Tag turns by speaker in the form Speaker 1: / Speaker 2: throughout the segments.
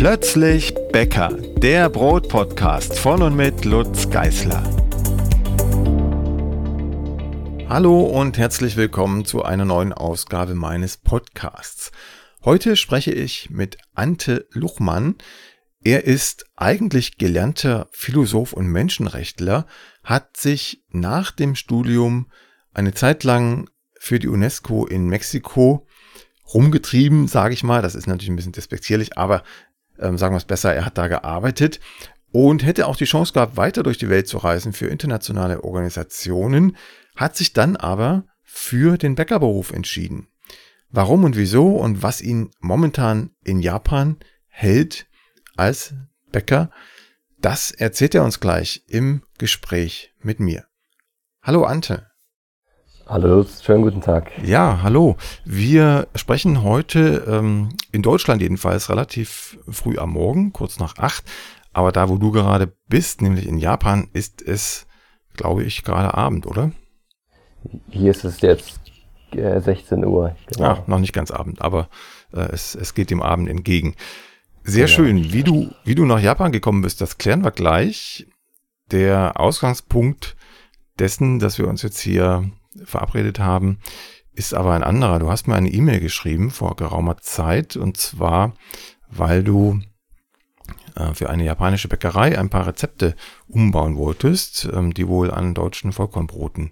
Speaker 1: Plötzlich Bäcker, der Brotpodcast von und mit Lutz Geißler. Hallo und herzlich willkommen zu einer neuen Ausgabe meines Podcasts. Heute spreche ich mit Ante Luchmann. Er ist eigentlich gelernter Philosoph und Menschenrechtler, hat sich nach dem Studium eine Zeit lang für die UNESCO in Mexiko rumgetrieben, sage ich mal. Das ist natürlich ein bisschen despektierlich, aber ähm, sagen wir es besser, er hat da gearbeitet und hätte auch die Chance gehabt, weiter durch die Welt zu reisen für internationale Organisationen, hat sich dann aber für den Bäckerberuf entschieden. Warum und wieso und was ihn momentan in Japan hält als Bäcker, das erzählt er uns gleich im Gespräch mit mir. Hallo Ante.
Speaker 2: Hallo, schönen guten Tag.
Speaker 1: Ja, hallo. Wir sprechen heute ähm, in Deutschland jedenfalls relativ früh am Morgen, kurz nach acht. Aber da, wo du gerade bist, nämlich in Japan, ist es, glaube ich, gerade Abend, oder?
Speaker 2: Hier ist es jetzt äh, 16 Uhr.
Speaker 1: Genau. Ja, noch nicht ganz Abend, aber äh, es, es geht dem Abend entgegen. Sehr genau. schön. Wie du, wie du nach Japan gekommen bist, das klären wir gleich. Der Ausgangspunkt dessen, dass wir uns jetzt hier verabredet haben, ist aber ein anderer. Du hast mir eine E-Mail geschrieben vor geraumer Zeit und zwar, weil du äh, für eine japanische Bäckerei ein paar Rezepte umbauen wolltest, ähm, die wohl an deutschen Vollkornbroten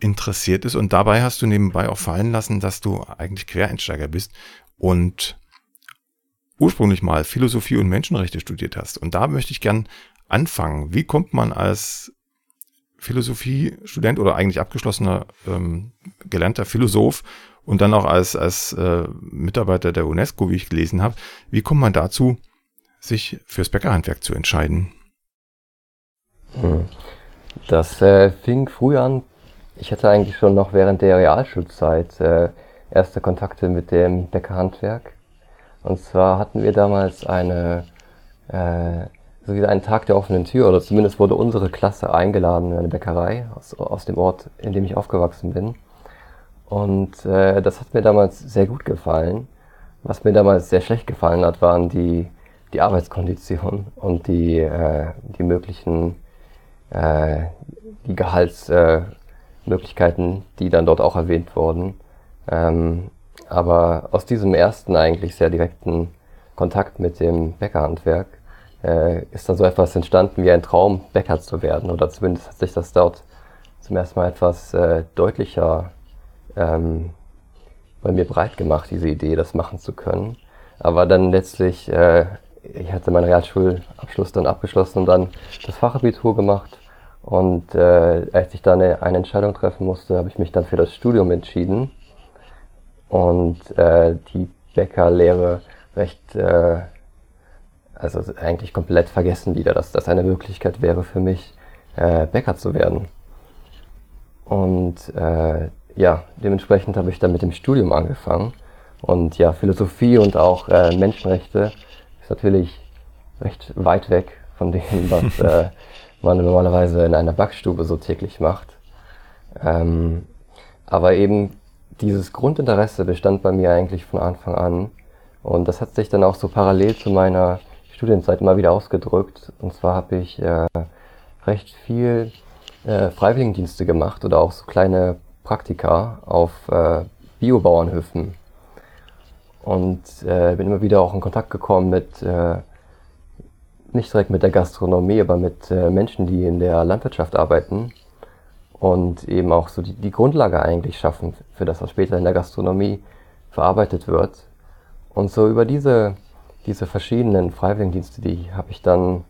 Speaker 1: interessiert ist. Und dabei hast du nebenbei auch fallen lassen, dass du eigentlich Quereinsteiger bist und ursprünglich mal Philosophie und Menschenrechte studiert hast. Und da möchte ich gern anfangen. Wie kommt man als Philosophiestudent oder eigentlich abgeschlossener ähm, gelernter Philosoph und dann auch als, als äh, Mitarbeiter der UNESCO, wie ich gelesen habe. Wie kommt man dazu, sich fürs Bäckerhandwerk zu entscheiden?
Speaker 2: Hm. Das äh, fing früh an. Ich hatte eigentlich schon noch während der Realschulzeit äh, erste Kontakte mit dem Bäckerhandwerk. Und zwar hatten wir damals eine äh, so wie einen Tag der offenen Tür, oder zumindest wurde unsere Klasse eingeladen in eine Bäckerei aus, aus dem Ort, in dem ich aufgewachsen bin. Und äh, das hat mir damals sehr gut gefallen. Was mir damals sehr schlecht gefallen hat, waren die, die Arbeitskonditionen und die, äh, die möglichen äh, die Gehaltsmöglichkeiten, äh, die dann dort auch erwähnt wurden. Ähm, aber aus diesem ersten eigentlich sehr direkten Kontakt mit dem Bäckerhandwerk äh, ist dann so etwas entstanden wie ein Traum, Bäcker zu werden. Oder zumindest hat sich das dort zum ersten Mal etwas äh, deutlicher ähm, bei mir breit gemacht, diese Idee, das machen zu können. Aber dann letztlich, äh, ich hatte meinen Realschulabschluss dann abgeschlossen und dann das Fachabitur gemacht. Und äh, als ich dann eine, eine Entscheidung treffen musste, habe ich mich dann für das Studium entschieden. Und äh, die Bäckerlehre recht äh, also eigentlich komplett vergessen wieder, dass das eine Möglichkeit wäre für mich, äh, Bäcker zu werden. Und äh, ja, dementsprechend habe ich dann mit dem Studium angefangen. Und ja, Philosophie und auch äh, Menschenrechte ist natürlich recht weit weg von dem, was äh, man normalerweise in einer Backstube so täglich macht. Ähm, aber eben dieses Grundinteresse bestand bei mir eigentlich von Anfang an. Und das hat sich dann auch so parallel zu meiner Studienzeit mal wieder ausgedrückt. Und zwar habe ich äh, recht viel äh, Freiwilligendienste gemacht oder auch so kleine Praktika auf äh, Biobauernhöfen. Und äh, bin immer wieder auch in Kontakt gekommen mit, äh, nicht direkt mit der Gastronomie, aber mit äh, Menschen, die in der Landwirtschaft arbeiten und eben auch so die, die Grundlage eigentlich schaffen für das, was später in der Gastronomie verarbeitet wird. Und so über diese diese verschiedenen Freiwilligendienste, die habe ich dann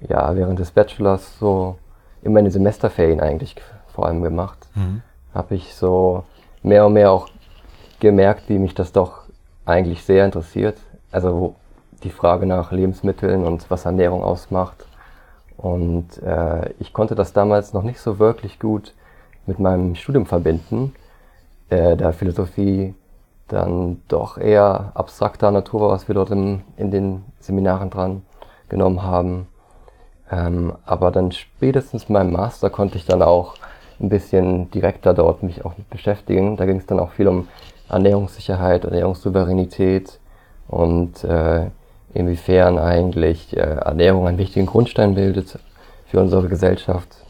Speaker 2: ja während des Bachelors so in meine Semesterferien eigentlich vor allem gemacht. Mhm. Habe ich so mehr und mehr auch gemerkt, wie mich das doch eigentlich sehr interessiert. Also die Frage nach Lebensmitteln und was Ernährung ausmacht. Und äh, ich konnte das damals noch nicht so wirklich gut mit meinem Studium verbinden, äh, da Philosophie dann doch eher abstrakter Natur war, was wir dort im, in den Seminaren dran genommen haben. Ähm, aber dann spätestens in meinem Master konnte ich dann auch ein bisschen direkter dort mich auch mit beschäftigen. Da ging es dann auch viel um Ernährungssicherheit, Ernährungssouveränität und äh, inwiefern eigentlich äh, Ernährung einen wichtigen Grundstein bildet für unsere Gesellschaft.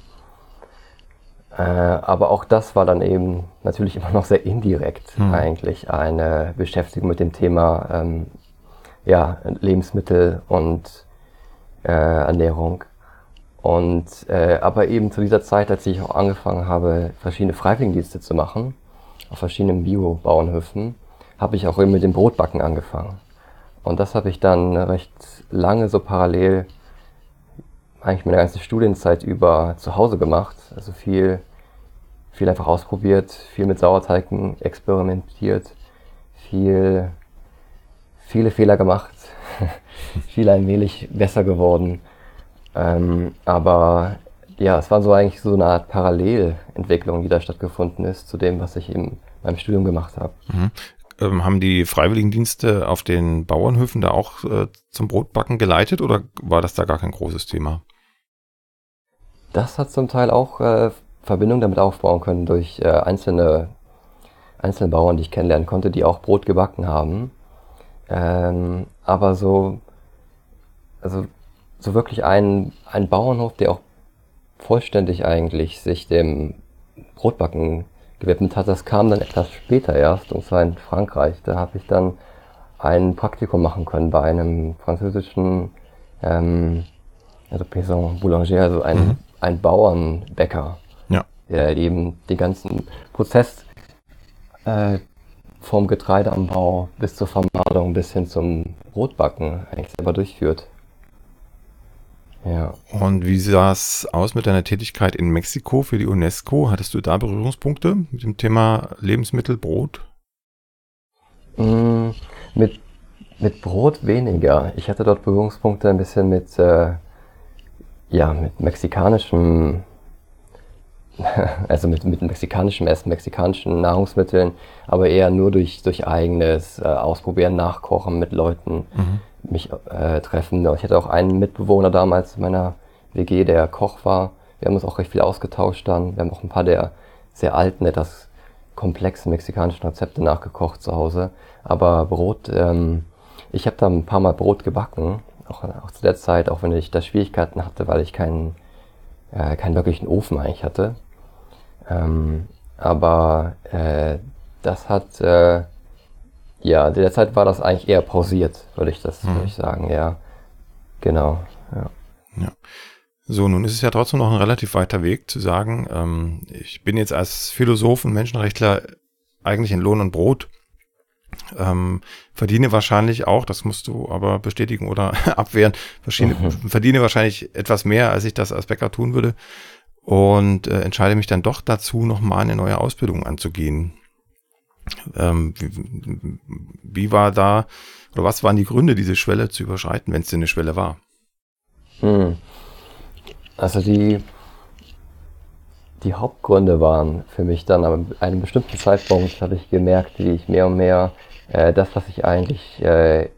Speaker 2: Äh, aber auch das war dann eben natürlich immer noch sehr indirekt mhm. eigentlich eine Beschäftigung mit dem Thema ähm, ja, Lebensmittel und äh, Ernährung. Und äh, aber eben zu dieser Zeit, als ich auch angefangen habe, verschiedene Freiwilligendienste zu machen, auf verschiedenen Bio-Bauernhöfen, habe ich auch eben mit dem Brotbacken angefangen. Und das habe ich dann recht lange so parallel, eigentlich meine ganze Studienzeit über zu Hause gemacht. Also viel, viel einfach ausprobiert, viel mit Sauerteigen experimentiert, viel, viele Fehler gemacht, viel allmählich besser geworden. Ähm, aber ja, es war so eigentlich so eine Art Parallelentwicklung, die da stattgefunden ist zu dem, was ich in meinem Studium gemacht habe.
Speaker 1: Mhm. Ähm, haben die Freiwilligendienste auf den Bauernhöfen da auch äh, zum Brotbacken geleitet oder war das da gar kein großes Thema?
Speaker 2: Das hat zum Teil auch äh, Verbindung damit aufbauen können durch äh, einzelne, einzelne Bauern, die ich kennenlernen konnte, die auch Brot gebacken haben. Ähm, aber so, also so wirklich ein, ein Bauernhof, der auch vollständig eigentlich sich dem Brotbacken gewidmet hat. Das kam dann etwas später erst, und zwar in Frankreich. Da habe ich dann ein Praktikum machen können bei einem französischen ähm, also Paysan Boulanger, also ein, mhm. Ein Bauernbäcker, ja. der eben den ganzen Prozess äh, vom Getreideanbau bis zur Vermadung bis hin zum Brotbacken eigentlich selber durchführt.
Speaker 1: Ja. Und wie sah es aus mit deiner Tätigkeit in Mexiko für die UNESCO? Hattest du da Berührungspunkte mit dem Thema Lebensmittel, Brot?
Speaker 2: Mm, mit, mit Brot weniger. Ich hatte dort Berührungspunkte ein bisschen mit, äh, ja, mit mexikanischem, also mit, mit mexikanischem Essen, mexikanischen Nahrungsmitteln, aber eher nur durch, durch eigenes äh, Ausprobieren, Nachkochen mit Leuten. Mhm mich äh, treffen. Ich hatte auch einen Mitbewohner damals in meiner WG, der Koch war. Wir haben uns auch recht viel ausgetauscht dann. Wir haben auch ein paar der sehr alten, etwas komplexen mexikanischen Rezepte nachgekocht zu Hause. Aber Brot, ähm, ich habe da ein paar Mal Brot gebacken, auch, auch zu der Zeit, auch wenn ich da Schwierigkeiten hatte, weil ich keinen, äh, keinen wirklichen Ofen eigentlich hatte. Ähm, aber äh, das hat äh, ja, derzeit war das eigentlich eher pausiert, würde ich das hm. würde ich sagen, ja. Genau. Ja.
Speaker 1: ja. So, nun ist es ja trotzdem noch ein relativ weiter Weg zu sagen, ähm, ich bin jetzt als Philosoph und Menschenrechtler eigentlich in Lohn und Brot, ähm, verdiene wahrscheinlich auch, das musst du aber bestätigen oder abwehren, mhm. verdiene wahrscheinlich etwas mehr, als ich das als Bäcker tun würde und äh, entscheide mich dann doch dazu, nochmal eine neue Ausbildung anzugehen. Ähm, wie, wie, war da, oder was waren die Gründe, diese Schwelle zu überschreiten, wenn es denn eine Schwelle war?
Speaker 2: Hm. Also die, die Hauptgründe waren für mich dann, an einem bestimmten Zeitpunkt habe ich gemerkt, wie ich mehr und mehr äh, das, was ich eigentlich äh,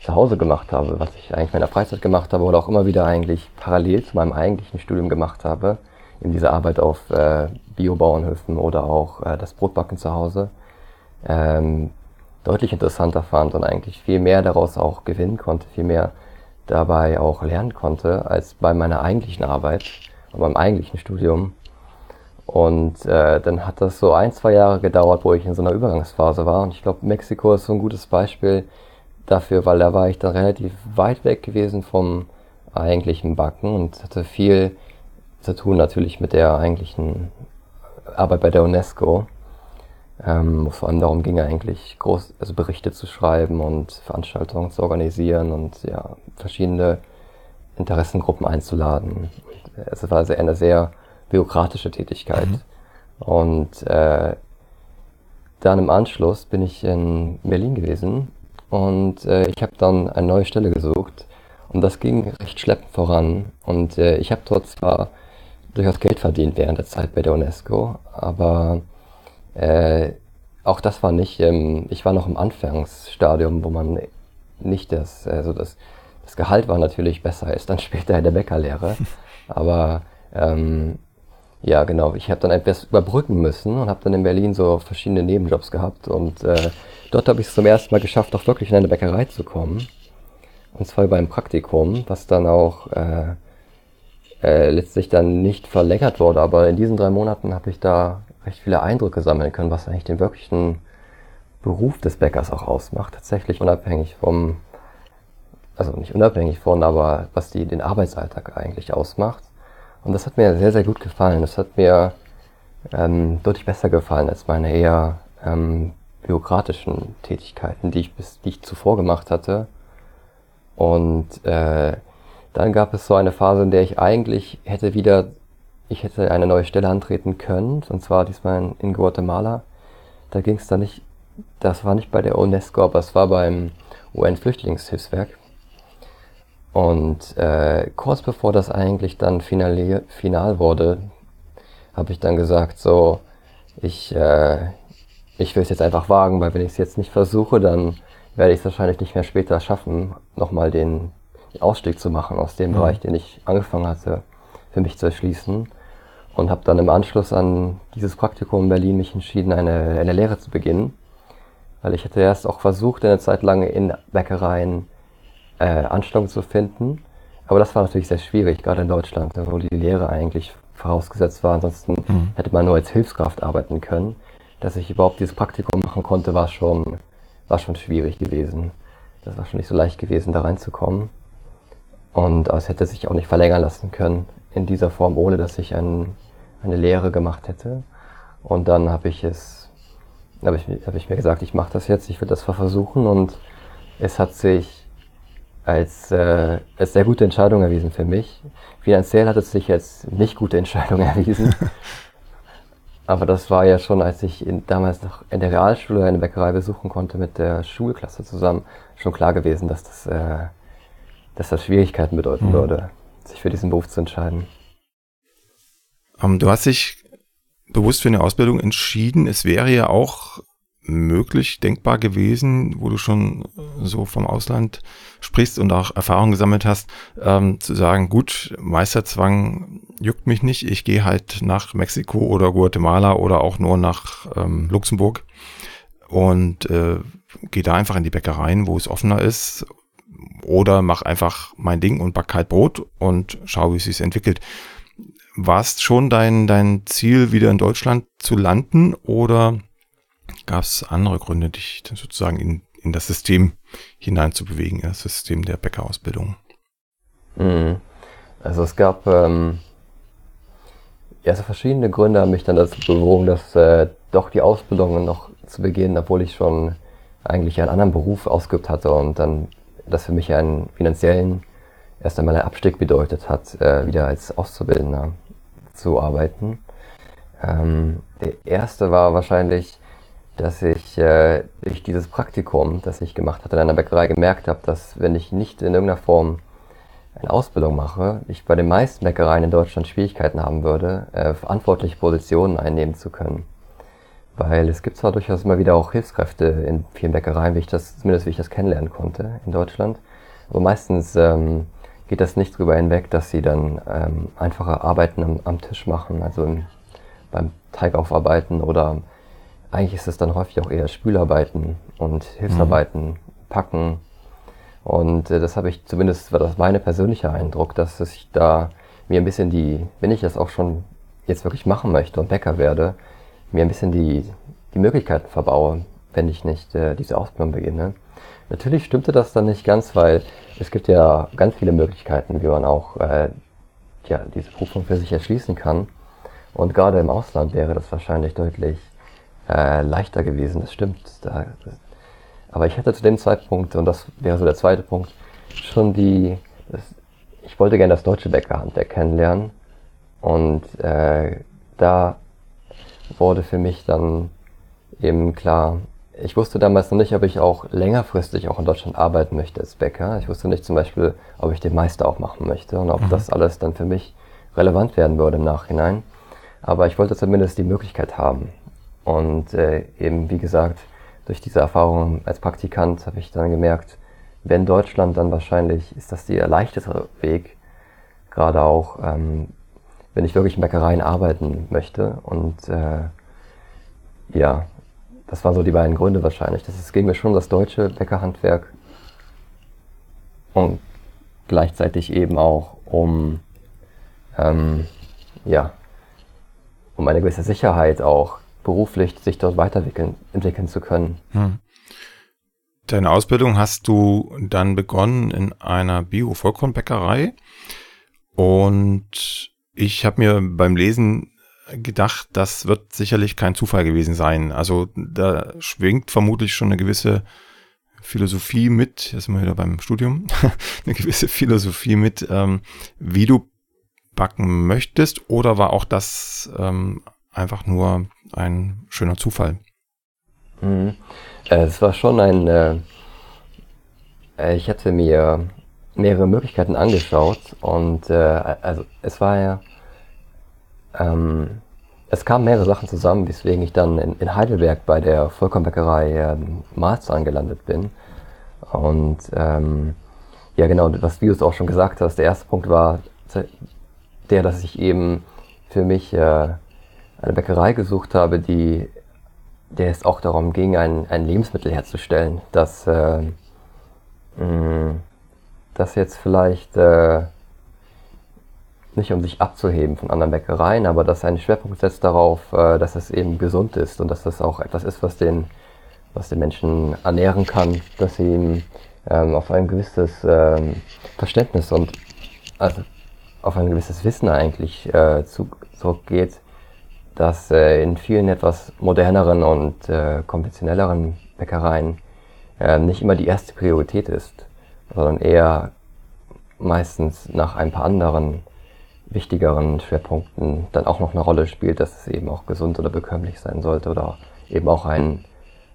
Speaker 2: zu Hause gemacht habe, was ich eigentlich in meiner Freizeit gemacht habe oder auch immer wieder eigentlich parallel zu meinem eigentlichen Studium gemacht habe, in dieser Arbeit auf äh, Biobauernhöfen oder auch äh, das Brotbacken zu Hause, ähm, deutlich interessanter fand und eigentlich viel mehr daraus auch gewinnen konnte, viel mehr dabei auch lernen konnte, als bei meiner eigentlichen Arbeit und meinem eigentlichen Studium. Und äh, dann hat das so ein, zwei Jahre gedauert, wo ich in so einer Übergangsphase war. Und ich glaube, Mexiko ist so ein gutes Beispiel dafür, weil da war ich dann relativ weit weg gewesen vom eigentlichen Backen und hatte viel zu tun natürlich mit der eigentlichen Arbeit bei der UNESCO ähm, wo vor allem darum ging, eigentlich groß, also Berichte zu schreiben und Veranstaltungen zu organisieren und ja, verschiedene Interessengruppen einzuladen. Es war also eine sehr bürokratische Tätigkeit. Mhm. Und äh, dann im Anschluss bin ich in Berlin gewesen und äh, ich habe dann eine neue Stelle gesucht und das ging recht schleppend voran. Und äh, ich habe dort zwar durchaus Geld verdient während der Zeit bei der UNESCO, aber äh, auch das war nicht, ähm, ich war noch im Anfangsstadium, wo man nicht das, also das, das Gehalt war natürlich besser als dann später in der Bäckerlehre. Aber ähm, ja, genau, ich habe dann etwas überbrücken müssen und habe dann in Berlin so verschiedene Nebenjobs gehabt. Und äh, dort habe ich es zum ersten Mal geschafft, auch wirklich in eine Bäckerei zu kommen. Und zwar beim Praktikum, was dann auch äh, äh, letztlich dann nicht verlängert wurde. Aber in diesen drei Monaten habe ich da recht viele Eindrücke sammeln können, was eigentlich den wirklichen Beruf des Bäckers auch ausmacht. Tatsächlich unabhängig vom, also nicht unabhängig von, aber was die, den Arbeitsalltag eigentlich ausmacht. Und das hat mir sehr, sehr gut gefallen. Das hat mir ähm, deutlich besser gefallen als meine eher ähm, bürokratischen Tätigkeiten, die ich bis die ich zuvor gemacht hatte. Und äh, dann gab es so eine Phase, in der ich eigentlich hätte wieder, ich hätte eine neue Stelle antreten können, und zwar diesmal in, Guatemala. Da ging es dann nicht, das war nicht bei der UNESCO, aber es war beim UN-Flüchtlingshilfswerk. Und äh, kurz bevor das eigentlich dann final, final wurde, habe ich dann gesagt, so, ich, äh, ich will es jetzt einfach wagen, weil wenn ich es jetzt nicht versuche, dann werde ich es wahrscheinlich nicht mehr später schaffen, nochmal den, den Ausstieg zu machen aus dem mhm. Bereich, den ich angefangen hatte, für mich zu erschließen. Und habe dann im Anschluss an dieses Praktikum in Berlin mich entschieden, eine, eine Lehre zu beginnen. Weil ich hatte erst auch versucht, eine Zeit lang in Bäckereien äh, Anstellung zu finden. Aber das war natürlich sehr schwierig, gerade in Deutschland, wo die Lehre eigentlich vorausgesetzt war. Ansonsten mhm. hätte man nur als Hilfskraft arbeiten können. Dass ich überhaupt dieses Praktikum machen konnte, war schon, war schon schwierig gewesen. Das war schon nicht so leicht gewesen, da reinzukommen. Und es hätte sich auch nicht verlängern lassen können in dieser Form, ohne dass ich ein, eine Lehre gemacht hätte. Und dann habe ich es, habe ich, hab ich mir gesagt, ich mache das jetzt, ich will das versuchen. Und es hat sich als, äh, als sehr gute Entscheidung erwiesen für mich. Finanziell hat es sich als nicht gute Entscheidung erwiesen. Aber das war ja schon, als ich in, damals noch in der Realschule eine Bäckerei besuchen konnte mit der Schulklasse zusammen, schon klar gewesen, dass das, äh, dass das Schwierigkeiten bedeuten mhm. würde, sich für diesen Beruf zu entscheiden.
Speaker 1: Um, ähm, du hast dich bewusst für eine Ausbildung entschieden. Es wäre ja auch möglich, denkbar gewesen, wo du schon so vom Ausland sprichst und auch Erfahrung gesammelt hast, ähm, zu sagen, gut, Meisterzwang juckt mich nicht, ich gehe halt nach Mexiko oder Guatemala oder auch nur nach ähm, Luxemburg und äh, gehe da einfach in die Bäckereien, wo es offener ist oder mach einfach mein Ding und back halt Brot und schau, wie es sich entwickelt. War es schon dein, dein Ziel, wieder in Deutschland zu landen oder gab es andere Gründe, dich sozusagen in, in das System hineinzubewegen, das System der Bäckerausbildung?
Speaker 2: Mhm. Also es gab ähm, also verschiedene Gründe haben mich dann dazu bewogen, dass äh, doch die Ausbildung noch zu beginnen, obwohl ich schon eigentlich einen anderen Beruf ausgeübt hatte und dann das für mich einen finanziellen erst einmal einen Abstieg bedeutet hat, äh, wieder als Auszubildender zu arbeiten. Ähm, der erste war wahrscheinlich dass ich äh, durch dieses Praktikum, das ich gemacht hatte in einer Bäckerei, gemerkt habe, dass wenn ich nicht in irgendeiner Form eine Ausbildung mache, ich bei den meisten Bäckereien in Deutschland Schwierigkeiten haben würde, äh, verantwortliche Positionen einnehmen zu können. Weil es gibt zwar durchaus immer wieder auch Hilfskräfte in vielen Bäckereien, wie ich das, zumindest wie ich das kennenlernen konnte in Deutschland, aber meistens ähm, geht das nicht drüber hinweg, dass sie dann ähm, einfache Arbeiten am, am Tisch machen, also im, beim Teig aufarbeiten oder eigentlich ist es dann häufig auch eher Spülarbeiten und Hilfsarbeiten, mhm. Packen. Und äh, das habe ich zumindest, war das mein persönlicher Eindruck, dass ich da mir ein bisschen die, wenn ich das auch schon jetzt wirklich machen möchte und Bäcker werde, mir ein bisschen die, die Möglichkeiten verbaue, wenn ich nicht äh, diese Ausbildung beginne. Natürlich stimmte das dann nicht ganz, weil es gibt ja ganz viele Möglichkeiten, wie man auch äh, ja, diese Prüfung für sich erschließen kann. Und gerade im Ausland wäre das wahrscheinlich deutlich äh, leichter gewesen, das stimmt. Da, aber ich hatte zu dem Zeitpunkt, und das wäre so der zweite Punkt, schon die, das, ich wollte gerne das deutsche Bäckerhandwerk kennenlernen. Und äh, da wurde für mich dann eben klar, ich wusste damals noch nicht, ob ich auch längerfristig auch in Deutschland arbeiten möchte als Bäcker. Ich wusste nicht zum Beispiel, ob ich den Meister auch machen möchte und ob mhm. das alles dann für mich relevant werden würde im Nachhinein. Aber ich wollte zumindest die Möglichkeit haben. Und äh, eben, wie gesagt, durch diese Erfahrung als Praktikant habe ich dann gemerkt, wenn Deutschland, dann wahrscheinlich ist das der leichteste Weg, gerade auch, ähm, wenn ich wirklich in Bäckereien arbeiten möchte. Und äh, ja, das waren so die beiden Gründe wahrscheinlich. Das, es ging mir schon das deutsche Bäckerhandwerk und gleichzeitig eben auch um, ähm, ja, um eine gewisse Sicherheit auch beruflich sich dort weiterentwickeln entwickeln zu können. Hm.
Speaker 1: Deine Ausbildung hast du dann begonnen in einer Bio-Vollkornbäckerei und ich habe mir beim Lesen gedacht, das wird sicherlich kein Zufall gewesen sein. Also da schwingt vermutlich schon eine gewisse Philosophie mit, jetzt sind wir wieder beim Studium, eine gewisse Philosophie mit, ähm, wie du backen möchtest, oder war auch das ähm, einfach nur ein schöner Zufall?
Speaker 2: Mhm. Äh, es war schon ein, äh, ich hatte mir mehrere Möglichkeiten angeschaut und äh, also es war ja, ähm, es kamen mehrere Sachen zusammen, weswegen ich dann in, in Heidelberg bei der Vollkornbäckerei äh, Marzahn gelandet bin. Und ähm, ja genau, was du auch schon gesagt hast, der erste Punkt war der, dass ich eben für mich äh, eine Bäckerei gesucht habe, die der es auch darum ging, ein, ein Lebensmittel herzustellen, das, äh, mh, das jetzt vielleicht äh, nicht um sich abzuheben von anderen Bäckereien, aber dass ein Schwerpunkt setzt darauf, äh, dass es eben gesund ist und dass das auch etwas ist, was den, was den Menschen ernähren kann, dass sie ihm ähm, auf ein gewisses ähm, Verständnis und also auf ein gewisses Wissen eigentlich äh, zu, zurückgeht, das äh, in vielen etwas moderneren und äh, konventionelleren Bäckereien äh, nicht immer die erste Priorität ist, sondern eher meistens nach ein paar anderen wichtigeren Schwerpunkten dann auch noch eine Rolle spielt, dass es eben auch gesund oder bekömmlich sein sollte oder eben auch ein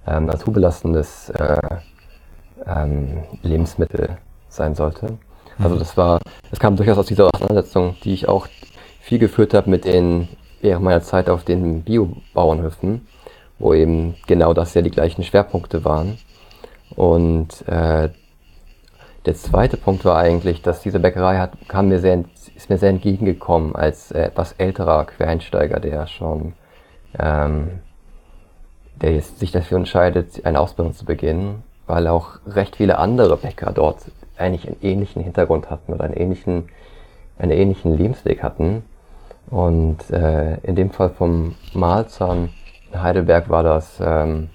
Speaker 2: ähm, naturbelastendes äh, ähm, Lebensmittel sein sollte. Also mhm. das war, das kam durchaus aus dieser Auseinandersetzung, die ich auch viel geführt habe mit den während meiner Zeit auf den Biobauernhöfen, wo eben genau das ja die gleichen Schwerpunkte waren. Und äh, der zweite Punkt war eigentlich, dass diese Bäckerei hat, kam mir sehr, ist mir sehr entgegengekommen als äh, etwas älterer Quereinsteiger, der schon, ähm, der jetzt sich dafür entscheidet, eine Ausbildung zu beginnen, weil auch recht viele andere Bäcker dort eigentlich einen ähnlichen Hintergrund hatten oder einen ähnlichen, einen ähnlichen Lebensweg hatten. Und äh, in dem Fall vom Mahlzahn in Heidelberg war das, ähm,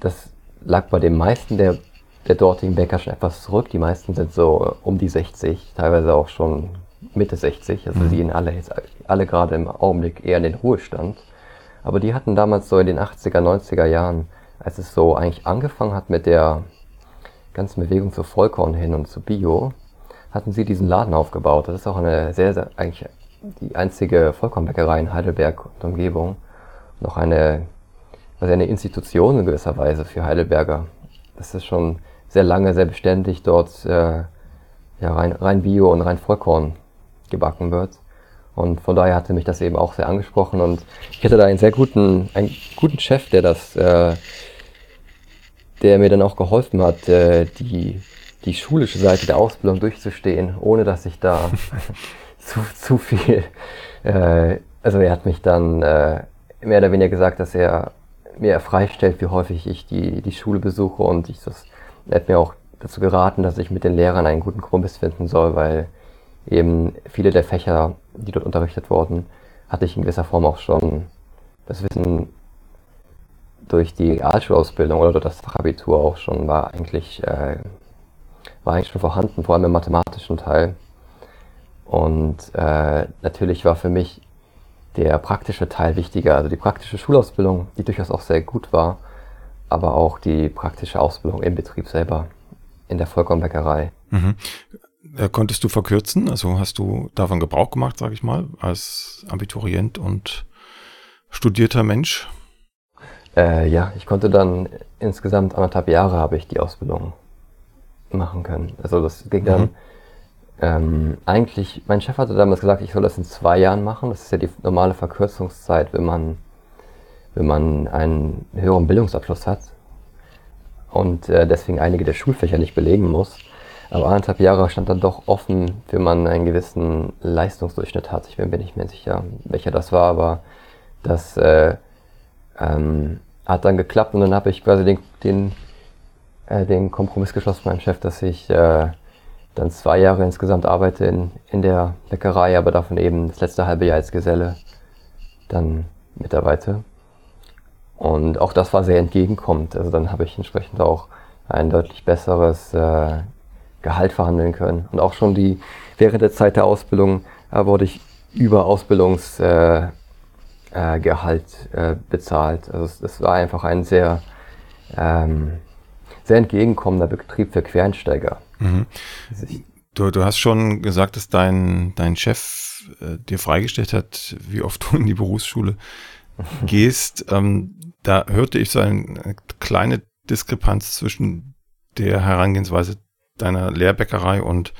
Speaker 2: das lag bei den meisten der, der dortigen Bäcker schon etwas zurück. Die meisten sind so um die 60, teilweise auch schon Mitte 60. Also mhm. die gehen alle jetzt alle gerade im Augenblick eher in den Ruhestand. Aber die hatten damals so in den 80er, 90er Jahren, als es so eigentlich angefangen hat mit der ganzen Bewegung zu Vollkorn hin und zu Bio, hatten sie diesen Laden aufgebaut. Das ist auch eine sehr, sehr eigentlich die einzige Vollkornbäckerei in Heidelberg und Umgebung. Noch eine, also eine Institution in gewisser Weise für Heidelberger. Das ist schon sehr lange, sehr beständig dort äh, ja, rein, rein Bio und rein Vollkorn gebacken wird. Und von daher hatte mich das eben auch sehr angesprochen und ich hatte da einen sehr guten, einen guten Chef, der das, äh, der mir dann auch geholfen hat, äh, die, die schulische Seite der Ausbildung durchzustehen, ohne dass ich da zu, zu viel. Äh, also er hat mich dann äh, mehr oder weniger gesagt, dass er mir freistellt, wie häufig ich die, die Schule besuche und ich das, er hat mir auch dazu geraten, dass ich mit den Lehrern einen guten Kompromiss finden soll, weil eben viele der Fächer, die dort unterrichtet wurden, hatte ich in gewisser Form auch schon das Wissen durch die Realschulausbildung oder das Fachabitur auch schon war eigentlich, äh, war eigentlich schon vorhanden, vor allem im mathematischen Teil. Und äh, natürlich war für mich der praktische Teil wichtiger, also die praktische Schulausbildung, die durchaus auch sehr gut war, aber auch die praktische Ausbildung im Betrieb selber, in der Vollkornbäckerei. Mhm.
Speaker 1: Äh, konntest du verkürzen? Also hast du davon Gebrauch gemacht, sage ich mal, als Abiturient und studierter Mensch?
Speaker 2: Äh, ja, ich konnte dann insgesamt anderthalb Jahre habe ich die Ausbildung machen können. Also das ging dann mhm. Ähm, eigentlich, mein Chef hatte damals gesagt, ich soll das in zwei Jahren machen. Das ist ja die normale Verkürzungszeit, wenn man, wenn man einen höheren Bildungsabschluss hat und äh, deswegen einige der Schulfächer nicht belegen muss. Aber anderthalb Jahre stand dann doch offen, wenn man einen gewissen Leistungsdurchschnitt hat. Ich bin mir nicht mehr sicher, welcher das war, aber das äh, ähm, hat dann geklappt und dann habe ich quasi den, den, äh, den Kompromiss geschlossen meinem Chef, dass ich äh, dann zwei Jahre insgesamt arbeite in, in der Bäckerei, aber davon eben das letzte halbe Jahr als Geselle dann mitarbeite. Und auch das war sehr entgegenkommend. Also dann habe ich entsprechend auch ein deutlich besseres äh, Gehalt verhandeln können. Und auch schon die, während der Zeit der Ausbildung äh, wurde ich über Ausbildungsgehalt äh, äh, äh, bezahlt. Also es, es, war einfach ein sehr, ähm, sehr entgegenkommender Betrieb für Quereinsteiger. Mhm.
Speaker 1: Du, du hast schon gesagt, dass dein, dein Chef äh, dir freigestellt hat, wie oft du in die Berufsschule gehst. Ähm, da hörte ich so eine kleine Diskrepanz zwischen der Herangehensweise deiner Lehrbäckerei und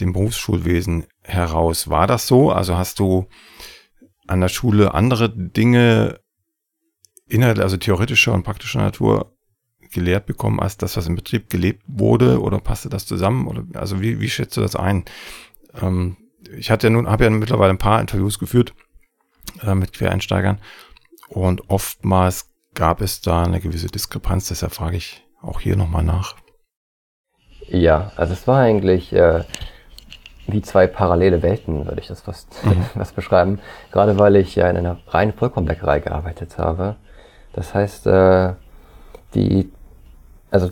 Speaker 1: dem Berufsschulwesen heraus. War das so? Also hast du an der Schule andere Dinge inhalt, also theoretischer und praktischer Natur gelehrt bekommen als das, was im Betrieb gelebt wurde? Oder passte das zusammen? Oder also wie, wie schätzt du das ein? Ähm, ich hatte ja nun, habe ja mittlerweile ein paar Interviews geführt äh, mit Quereinsteigern und oftmals gab es da eine gewisse Diskrepanz. Deshalb frage ich auch hier nochmal nach.
Speaker 2: Ja, also es war eigentlich äh, wie zwei parallele Welten, würde ich das fast, mhm. beschreiben. Gerade weil ich ja in einer reinen Vollkornbäckerei gearbeitet habe. Das heißt, äh, die, also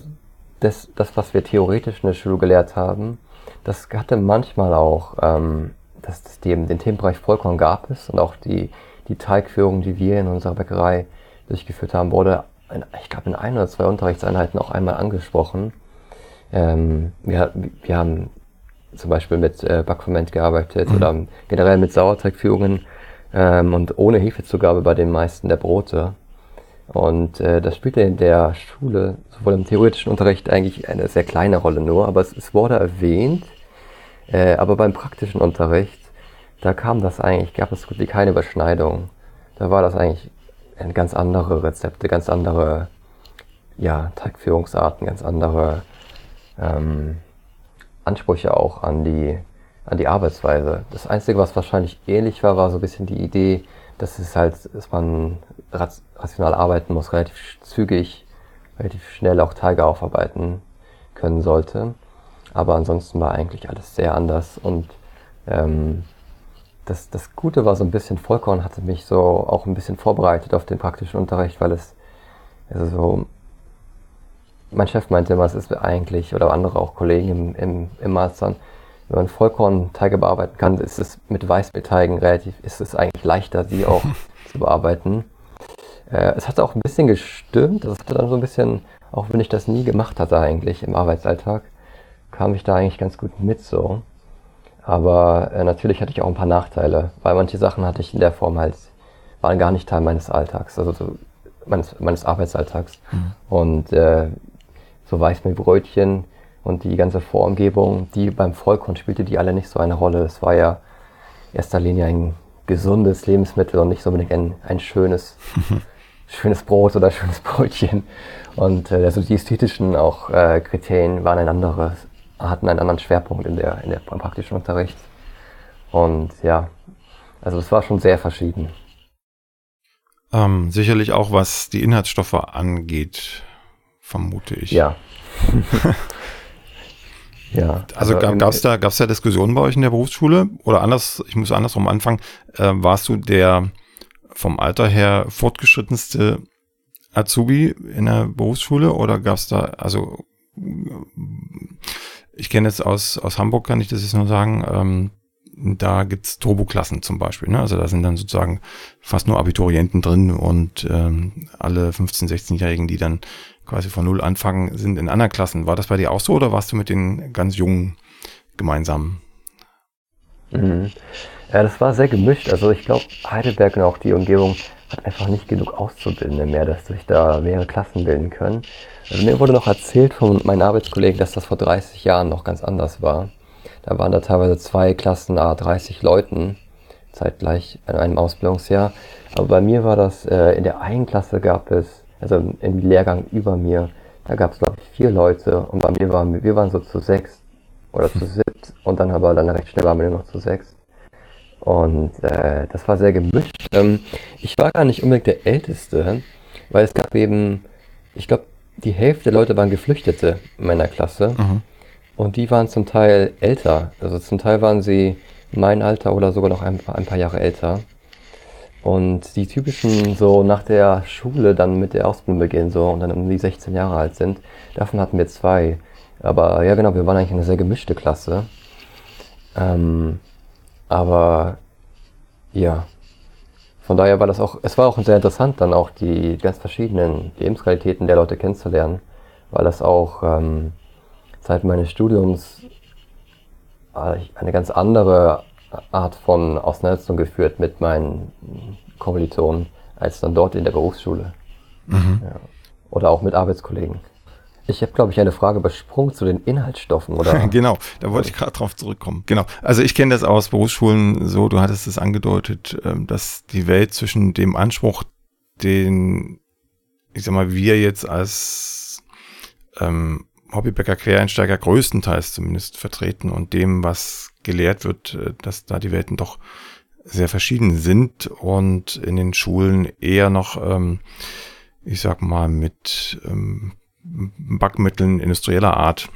Speaker 2: das, das, was wir theoretisch in der Schule gelehrt haben, das hatte manchmal auch, ähm, das, das dem, den Themenbereich Vollkorn gab es und auch die, die Teigführung, die wir in unserer Bäckerei durchgeführt haben, wurde, in, ich glaube, in ein oder zwei Unterrichtseinheiten auch einmal angesprochen. Ähm, wir, wir haben zum Beispiel mit äh, Backferment gearbeitet mhm. oder generell mit Sauerteigführungen ähm, und ohne Hefezugabe bei den meisten der Brote. Und äh, das spielte in der Schule, sowohl im theoretischen Unterricht, eigentlich eine sehr kleine Rolle nur, aber es, es wurde erwähnt. Äh, aber beim praktischen Unterricht, da kam das eigentlich, gab es gut wie keine Überschneidung. Da war das eigentlich ganz andere Rezepte, ganz andere ja, Teigführungsarten, ganz andere ähm, Ansprüche auch an die, an die Arbeitsweise. Das Einzige, was wahrscheinlich ähnlich war, war so ein bisschen die Idee, dass es halt, dass man rational arbeiten muss, relativ zügig, relativ schnell auch Teige aufarbeiten können sollte. Aber ansonsten war eigentlich alles sehr anders und ähm, das, das Gute war so ein bisschen, Vollkorn hatte mich so auch ein bisschen vorbereitet auf den praktischen Unterricht, weil es also so mein Chef meinte immer, es ist eigentlich, oder andere auch Kollegen im, im, im Mastern, wenn man Vollkornteige bearbeiten kann, ist es mit Weißmehlteigen relativ, ist es eigentlich leichter, sie auch zu bearbeiten. Äh, es hat auch ein bisschen gestimmt, das hatte dann so ein bisschen, auch wenn ich das nie gemacht hatte eigentlich im Arbeitsalltag, kam ich da eigentlich ganz gut mit so. Aber äh, natürlich hatte ich auch ein paar Nachteile, weil manche Sachen hatte ich in der Form halt, waren gar nicht Teil meines Alltags, also so meines, meines Arbeitsalltags. Mhm. Und äh, so Weißmehlbrötchen und die ganze Vorumgebung, die beim Vollkorn spielte die alle nicht so eine Rolle. Es war ja in erster Linie ein gesundes Lebensmittel und nicht so unbedingt ein, ein schönes, schönes Brot oder schönes Brötchen. Und äh, also die ästhetischen auch äh, Kriterien waren ein anderes, hatten einen anderen Schwerpunkt in der, in der im praktischen Unterricht. Und ja, also es war schon sehr verschieden.
Speaker 1: Ähm, sicherlich auch was die Inhaltsstoffe angeht vermute ich.
Speaker 2: Ja.
Speaker 1: ja. Also, also gab es da, gab's da Diskussionen bei euch in der Berufsschule? Oder anders, ich muss andersrum anfangen, äh, warst du der vom Alter her fortgeschrittenste Azubi in der Berufsschule oder gab es da, also ich kenne jetzt aus, aus Hamburg, kann ich das jetzt nur sagen, ähm, da gibt's Turboklassen zum Beispiel. Ne? Also da sind dann sozusagen fast nur Abiturienten drin und ähm, alle 15-, 16-Jährigen, die dann quasi von Null anfangen, sind in anderen Klassen. War das bei dir auch so oder warst du mit den ganz Jungen gemeinsam?
Speaker 2: Mhm. Ja, das war sehr gemischt. Also ich glaube, Heidelberg und auch die Umgebung hat einfach nicht genug Auszubildende mehr, dass sich da mehrere Klassen bilden können. Also mir wurde noch erzählt von meinen Arbeitskollegen, dass das vor 30 Jahren noch ganz anders war. Da waren da teilweise zwei Klassen, a 30 Leuten, zeitgleich in einem Ausbildungsjahr. Aber bei mir war das, äh, in der einen Klasse gab es also im Lehrgang über mir, da gab es glaube ich vier Leute und bei mir waren wir waren so zu sechs oder zu siebt und dann aber dann recht schnell waren wir nur noch zu sechs. Und äh, das war sehr gemischt. Ähm, ich war gar nicht unbedingt der Älteste, weil es gab eben, ich glaube, die Hälfte der Leute waren Geflüchtete in meiner Klasse. Mhm. Und die waren zum Teil älter. Also zum Teil waren sie mein Alter oder sogar noch ein, ein paar Jahre älter. Und die typischen so nach der Schule dann mit der Ausbildung beginnen so und dann um die 16 Jahre alt sind, davon hatten wir zwei. Aber ja genau, wir waren eigentlich eine sehr gemischte Klasse. Ähm, aber ja, von daher war das auch, es war auch sehr interessant, dann auch die ganz verschiedenen Lebensqualitäten der Leute kennenzulernen, weil das auch ähm, seit meines Studiums äh, eine ganz andere Art von Auseinandersetzung geführt mit meinen Kommilitonen als dann dort in der Berufsschule. Mhm. Ja. Oder auch mit Arbeitskollegen. Ich habe, glaube ich, eine Frage übersprungen zu den Inhaltsstoffen, oder?
Speaker 1: genau, da wollte ich gerade drauf zurückkommen. Genau. Also ich kenne das aus Berufsschulen so, du hattest es angedeutet, ähm, dass die Welt zwischen dem Anspruch, den, ich sag mal, wir jetzt als ähm, Hobbybäcker Quereinsteiger größtenteils zumindest vertreten und dem, was gelehrt wird, äh, dass da die Welten doch sehr verschieden sind und in den Schulen eher noch, ähm, ich sag mal, mit ähm, Backmitteln industrieller Art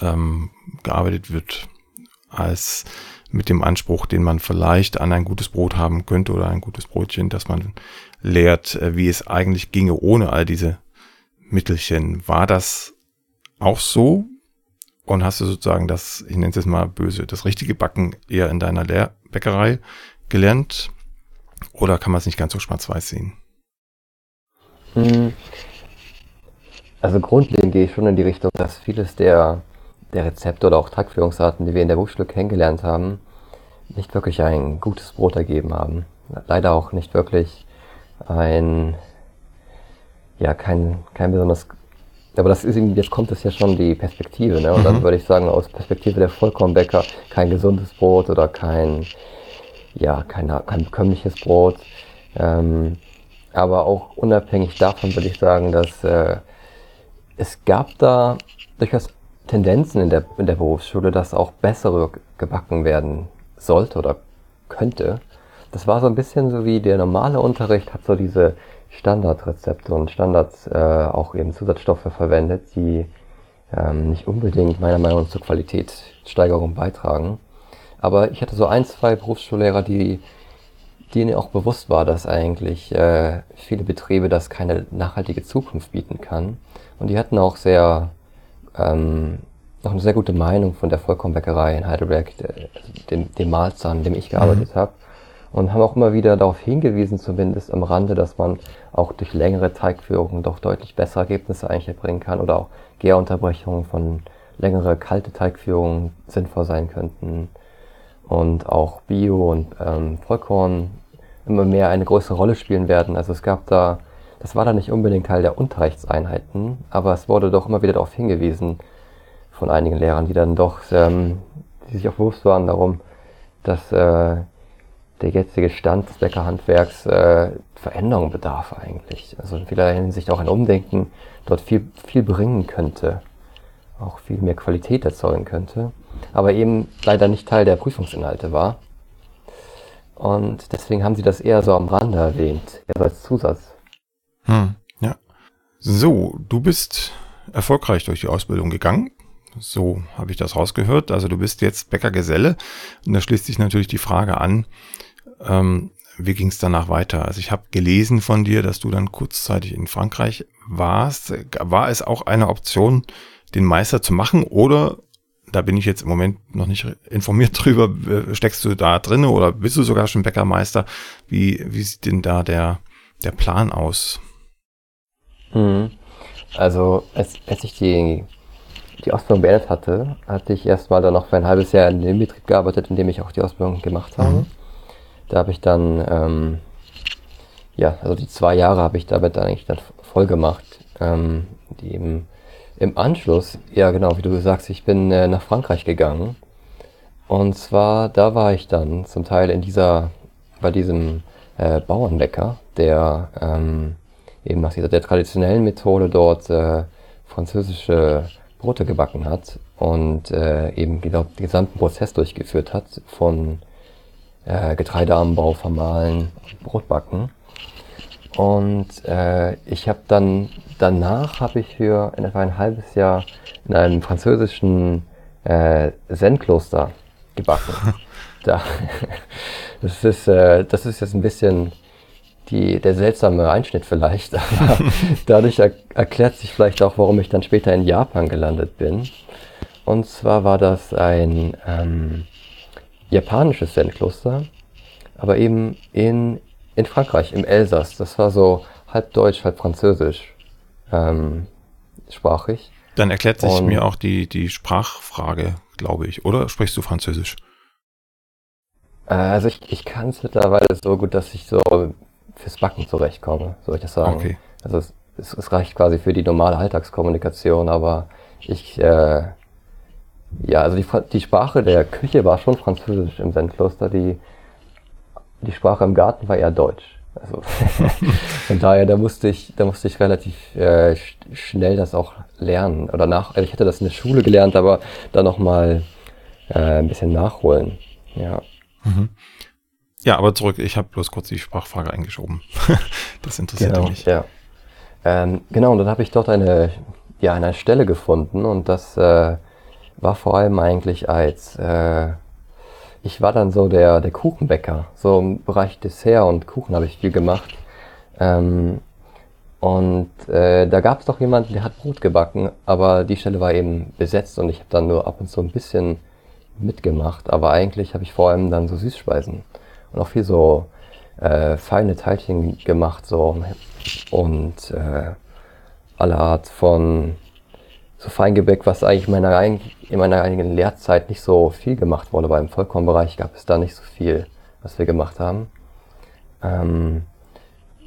Speaker 1: ähm, gearbeitet wird, als mit dem Anspruch, den man vielleicht an ein gutes Brot haben könnte oder ein gutes Brotchen, dass man lehrt, äh, wie es eigentlich ginge ohne all diese Mittelchen. War das auch so und hast du sozusagen das, ich nenne es jetzt mal böse, das richtige Backen eher in deiner Lehrbäckerei gelernt? Oder kann man es nicht ganz so schwarz-weiß sehen?
Speaker 2: Hm. Also grundlegend gehe ich schon in die Richtung, dass vieles der, der Rezepte oder auch Tagführungsarten, die wir in der Berufsschule kennengelernt haben, nicht wirklich ein gutes Brot ergeben haben. Leider auch nicht wirklich ein, ja, kein, kein besonders aber das ist eben, jetzt kommt es ja schon die Perspektive, ne? Und mhm. dann würde ich sagen, aus Perspektive der Vollkornbäcker kein gesundes Brot oder kein, ja, kein, kein bekömmliches Brot. Ähm, aber auch unabhängig davon würde ich sagen, dass äh, es gab da durchaus Tendenzen in der, in der Berufsschule, dass auch bessere gebacken werden sollte oder könnte. Das war so ein bisschen so wie der normale Unterricht hat so diese Standardrezepte und Standards äh, auch eben Zusatzstoffe verwendet, die ähm, nicht unbedingt meiner Meinung nach zur Qualitätssteigerung beitragen. Aber ich hatte so ein, zwei Berufsschullehrer, die denen auch bewusst war, dass eigentlich äh, viele Betriebe das keine nachhaltige Zukunft bieten kann. Und die hatten auch sehr ähm, noch eine sehr gute Meinung von der Vollkornbäckerei in Heidelberg, dem, dem Malzahn, in dem ich gearbeitet mhm. habe und haben auch immer wieder darauf hingewiesen, zumindest am Rande, dass man auch durch längere Teigführungen doch deutlich bessere Ergebnisse eigentlich erbringen kann oder auch Gärunterbrechungen von längere kalte Teigführungen sinnvoll sein könnten und auch Bio und ähm, Vollkorn immer mehr eine größere Rolle spielen werden. Also es gab da, das war da nicht unbedingt Teil der Unterrichtseinheiten, aber es wurde doch immer wieder darauf hingewiesen von einigen Lehrern, die dann doch, ähm, die sich auch bewusst waren darum, dass äh, der jetzige Stand des Bäckerhandwerks äh, Veränderung bedarf eigentlich. Also in vieler Hinsicht auch ein Umdenken dort viel, viel bringen könnte, auch viel mehr Qualität erzeugen könnte, aber eben leider nicht Teil der Prüfungsinhalte war. Und deswegen haben sie das eher so am Rande erwähnt, eher als Zusatz.
Speaker 1: Hm, ja. So, du bist erfolgreich durch die Ausbildung gegangen. So habe ich das rausgehört. Also du bist jetzt Bäckergeselle. Und da schließt sich natürlich die Frage an, ähm, wie ging es danach weiter? Also ich habe gelesen von dir, dass du dann kurzzeitig in Frankreich warst. War es auch eine Option, den Meister zu machen oder da bin ich jetzt im Moment noch nicht informiert drüber. Steckst du da drinne oder bist du sogar schon Bäckermeister? Wie, wie sieht denn da der, der Plan aus?
Speaker 2: Hm. Also, als, als ich die, die Ausbildung beendet hatte, hatte ich erstmal dann noch für ein halbes Jahr in dem Betrieb gearbeitet, in dem ich auch die Ausbildung gemacht habe. Mhm. Da habe ich dann, ähm, ja, also die zwei Jahre habe ich damit dann eigentlich dann voll gemacht. Ähm, die eben im Anschluss, ja genau, wie du sagst, ich bin äh, nach Frankreich gegangen. Und zwar, da war ich dann zum Teil in dieser, bei diesem äh, Bauernbäcker, der ähm, eben nach dieser der traditionellen Methode dort äh, französische Brote gebacken hat und äh, eben genau den gesamten Prozess durchgeführt hat von äh, Getreideanbau, Vermahlen, Brotbacken. Und äh, ich habe dann, danach habe ich für in etwa ein halbes Jahr in einem französischen äh, Zen-Kloster gebacken. da, das, ist, äh, das ist jetzt ein bisschen die, der seltsame Einschnitt vielleicht, aber dadurch er, erklärt sich vielleicht auch, warum ich dann später in Japan gelandet bin. Und zwar war das ein ähm, japanisches Zen-Kloster, aber eben in, in Frankreich, im Elsass. Das war so halb deutsch, halb französisch ähm, sprachig.
Speaker 1: Dann erklärt sich Und, mir auch die, die Sprachfrage, glaube ich. Oder sprichst du Französisch?
Speaker 2: Äh, also ich, ich kann es mittlerweile so gut, dass ich so fürs Backen zurechtkomme, soll ich das sagen. Okay. Also es, es, es reicht quasi für die normale Alltagskommunikation, aber ich, äh, ja, also die, die Sprache der Küche war schon Französisch im Zen-Kloster, die, die Sprache im Garten war eher Deutsch. Also von daher, da musste ich, da musste ich relativ äh, schnell das auch lernen oder nach. Also ich hätte das in der Schule gelernt, aber dann noch mal äh, ein bisschen nachholen. Ja. Mhm.
Speaker 1: Ja, aber zurück. Ich habe bloß kurz die Sprachfrage eingeschoben. das interessiert
Speaker 2: genau,
Speaker 1: mich.
Speaker 2: Ja. Ähm, genau. Und dann habe ich dort eine, ja, eine Stelle gefunden und das äh, war vor allem eigentlich als äh, ich war dann so der, der Kuchenbäcker. So im Bereich Dessert und Kuchen habe ich viel gemacht. Ähm, und äh, da gab es doch jemanden, der hat Brot gebacken, aber die Stelle war eben besetzt und ich habe dann nur ab und zu ein bisschen mitgemacht. Aber eigentlich habe ich vor allem dann so Süßspeisen und auch viel so äh, feine Teilchen gemacht so und äh, alle Art von so Feingebäck, was eigentlich in meiner, in meiner eigenen Lehrzeit nicht so viel gemacht wurde, weil im Vollkornbereich gab es da nicht so viel, was wir gemacht haben. Ähm,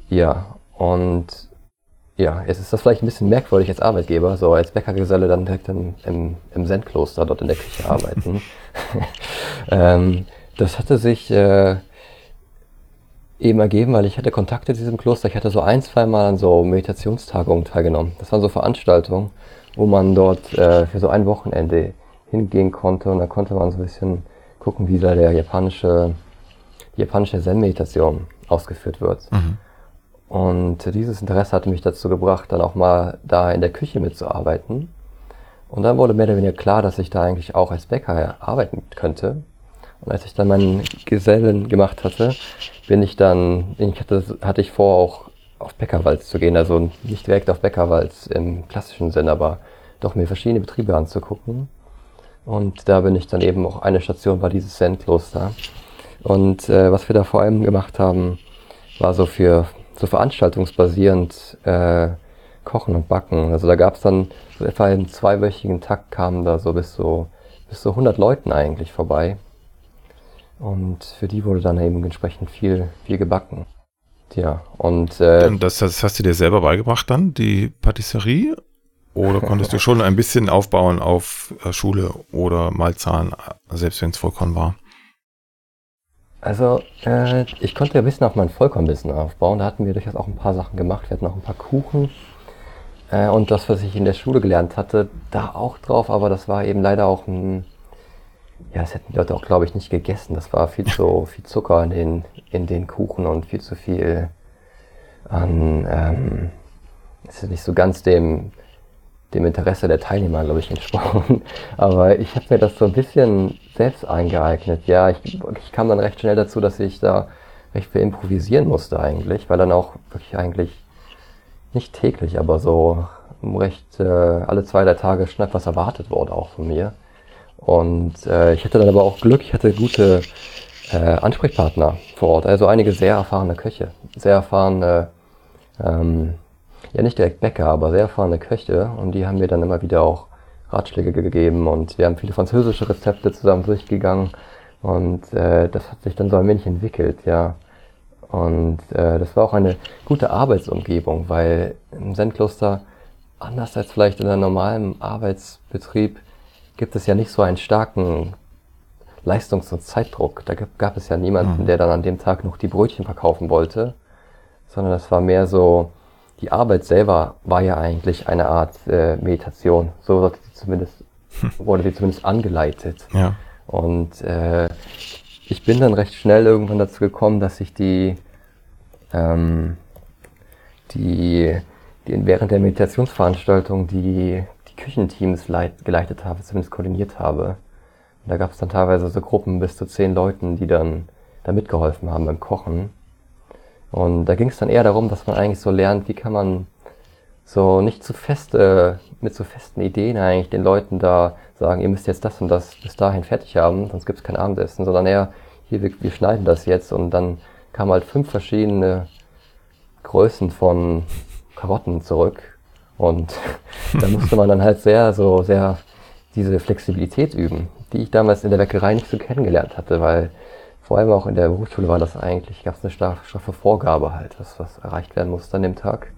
Speaker 2: ja, und ja, jetzt ist das vielleicht ein bisschen merkwürdig als Arbeitgeber, so als Bäckergeselle dann direkt im, im, im Zen-Kloster dort in der Küche arbeiten. ähm, das hatte sich äh, eben ergeben, weil ich hatte Kontakte zu diesem Kloster. Ich hatte so ein, zwei Mal an so Meditationstagungen teilgenommen. Das waren so Veranstaltungen, wo man dort äh, für so ein Wochenende hingehen konnte und da konnte man so ein bisschen gucken, wie da der japanische, die japanische Zen-Meditation ausgeführt wird. Mhm. Und dieses Interesse hatte mich dazu gebracht, dann auch mal da in der Küche mitzuarbeiten. Und dann wurde mehr oder weniger klar, dass ich da eigentlich auch als Bäcker arbeiten könnte. Und als ich dann meinen Gesellen gemacht hatte, bin ich dann, ich hatte, hatte ich vor, auch auf Bäckerwalz zu gehen. Also nicht direkt auf Bäckerwalz im klassischen Sinn, aber doch mir verschiedene Betriebe anzugucken. Und da bin ich dann eben auch eine Station war dieses Zen-Kloster. Und äh, was wir da vor allem gemacht haben, war so für so veranstaltungsbasierend äh, Kochen und Backen. Also da gab es dann so etwa im zweiwöchigen Takt kamen da so bis so bis so 100 Leuten eigentlich vorbei. Und für die wurde dann eben entsprechend viel viel gebacken. Tja, und
Speaker 1: äh, das, das hast du dir selber beigebracht dann, die Patisserie? Oder konntest du schon ein bisschen aufbauen auf äh, Schule oder Malzahlen, selbst wenn es Vollkorn war?
Speaker 2: Also, äh, ich konnte ein bisschen auf mein Vollkornwissen aufbauen. Da hatten wir durchaus auch ein paar Sachen gemacht. Wir hatten auch ein paar Kuchen. Äh, und das, was ich in der Schule gelernt hatte, da auch drauf. Aber das war eben leider auch ein, ja, das hätten die Leute auch, glaube ich, nicht gegessen. Das war viel zu viel Zucker in den, in den Kuchen und viel zu viel an, ähm, es ist nicht so ganz dem, dem Interesse der Teilnehmer, glaube ich, entsprochen. Aber ich habe mir das so ein bisschen selbst eingeeignet. Ja, ich, ich kam dann recht schnell dazu, dass ich da recht viel improvisieren musste eigentlich, weil dann auch wirklich eigentlich nicht täglich, aber so recht äh, alle zwei, drei Tage schon etwas erwartet wurde auch von mir. Und äh, ich hatte dann aber auch Glück, ich hatte gute äh, Ansprechpartner vor Ort, also einige sehr erfahrene Köche, sehr erfahrene ähm, ja nicht direkt Bäcker, aber sehr erfahrene Köche. Und die haben mir dann immer wieder auch Ratschläge gegeben. Und wir haben viele französische Rezepte zusammen durchgegangen. Und äh, das hat sich dann so ein wenig entwickelt, ja. Und äh, das war auch eine gute Arbeitsumgebung, weil im Zen-Kloster, anders als vielleicht in einem normalen Arbeitsbetrieb, gibt es ja nicht so einen starken Leistungs- und Zeitdruck. Da gab es ja niemanden, mhm. der dann an dem Tag noch die Brötchen verkaufen wollte, sondern das war mehr so, die Arbeit selber war ja eigentlich eine Art äh, Meditation. So wurde sie zumindest, hm. wurde sie zumindest angeleitet.
Speaker 1: Ja.
Speaker 2: Und äh, ich bin dann recht schnell irgendwann dazu gekommen, dass ich die, ähm, die, die während der Meditationsveranstaltung die, die Küchenteams leit, geleitet habe, zumindest koordiniert habe. Und da gab es dann teilweise so Gruppen bis zu zehn Leuten, die dann da mitgeholfen haben beim Kochen. Und da ging es dann eher darum, dass man eigentlich so lernt, wie kann man so nicht zu feste, mit so festen Ideen eigentlich den Leuten da sagen, ihr müsst jetzt das und das bis dahin fertig haben, sonst gibt es kein Abendessen, sondern eher, hier, wir, wir schneiden das jetzt und dann kamen halt fünf verschiedene Größen von Karotten zurück und da musste man dann halt sehr, so sehr diese Flexibilität üben, die ich damals in der Bäckerei nicht so kennengelernt hatte, weil vor allem auch in der Berufsschule war das eigentlich, gab es eine straffe Vorgabe halt, was, was erreicht werden musste an dem Tag.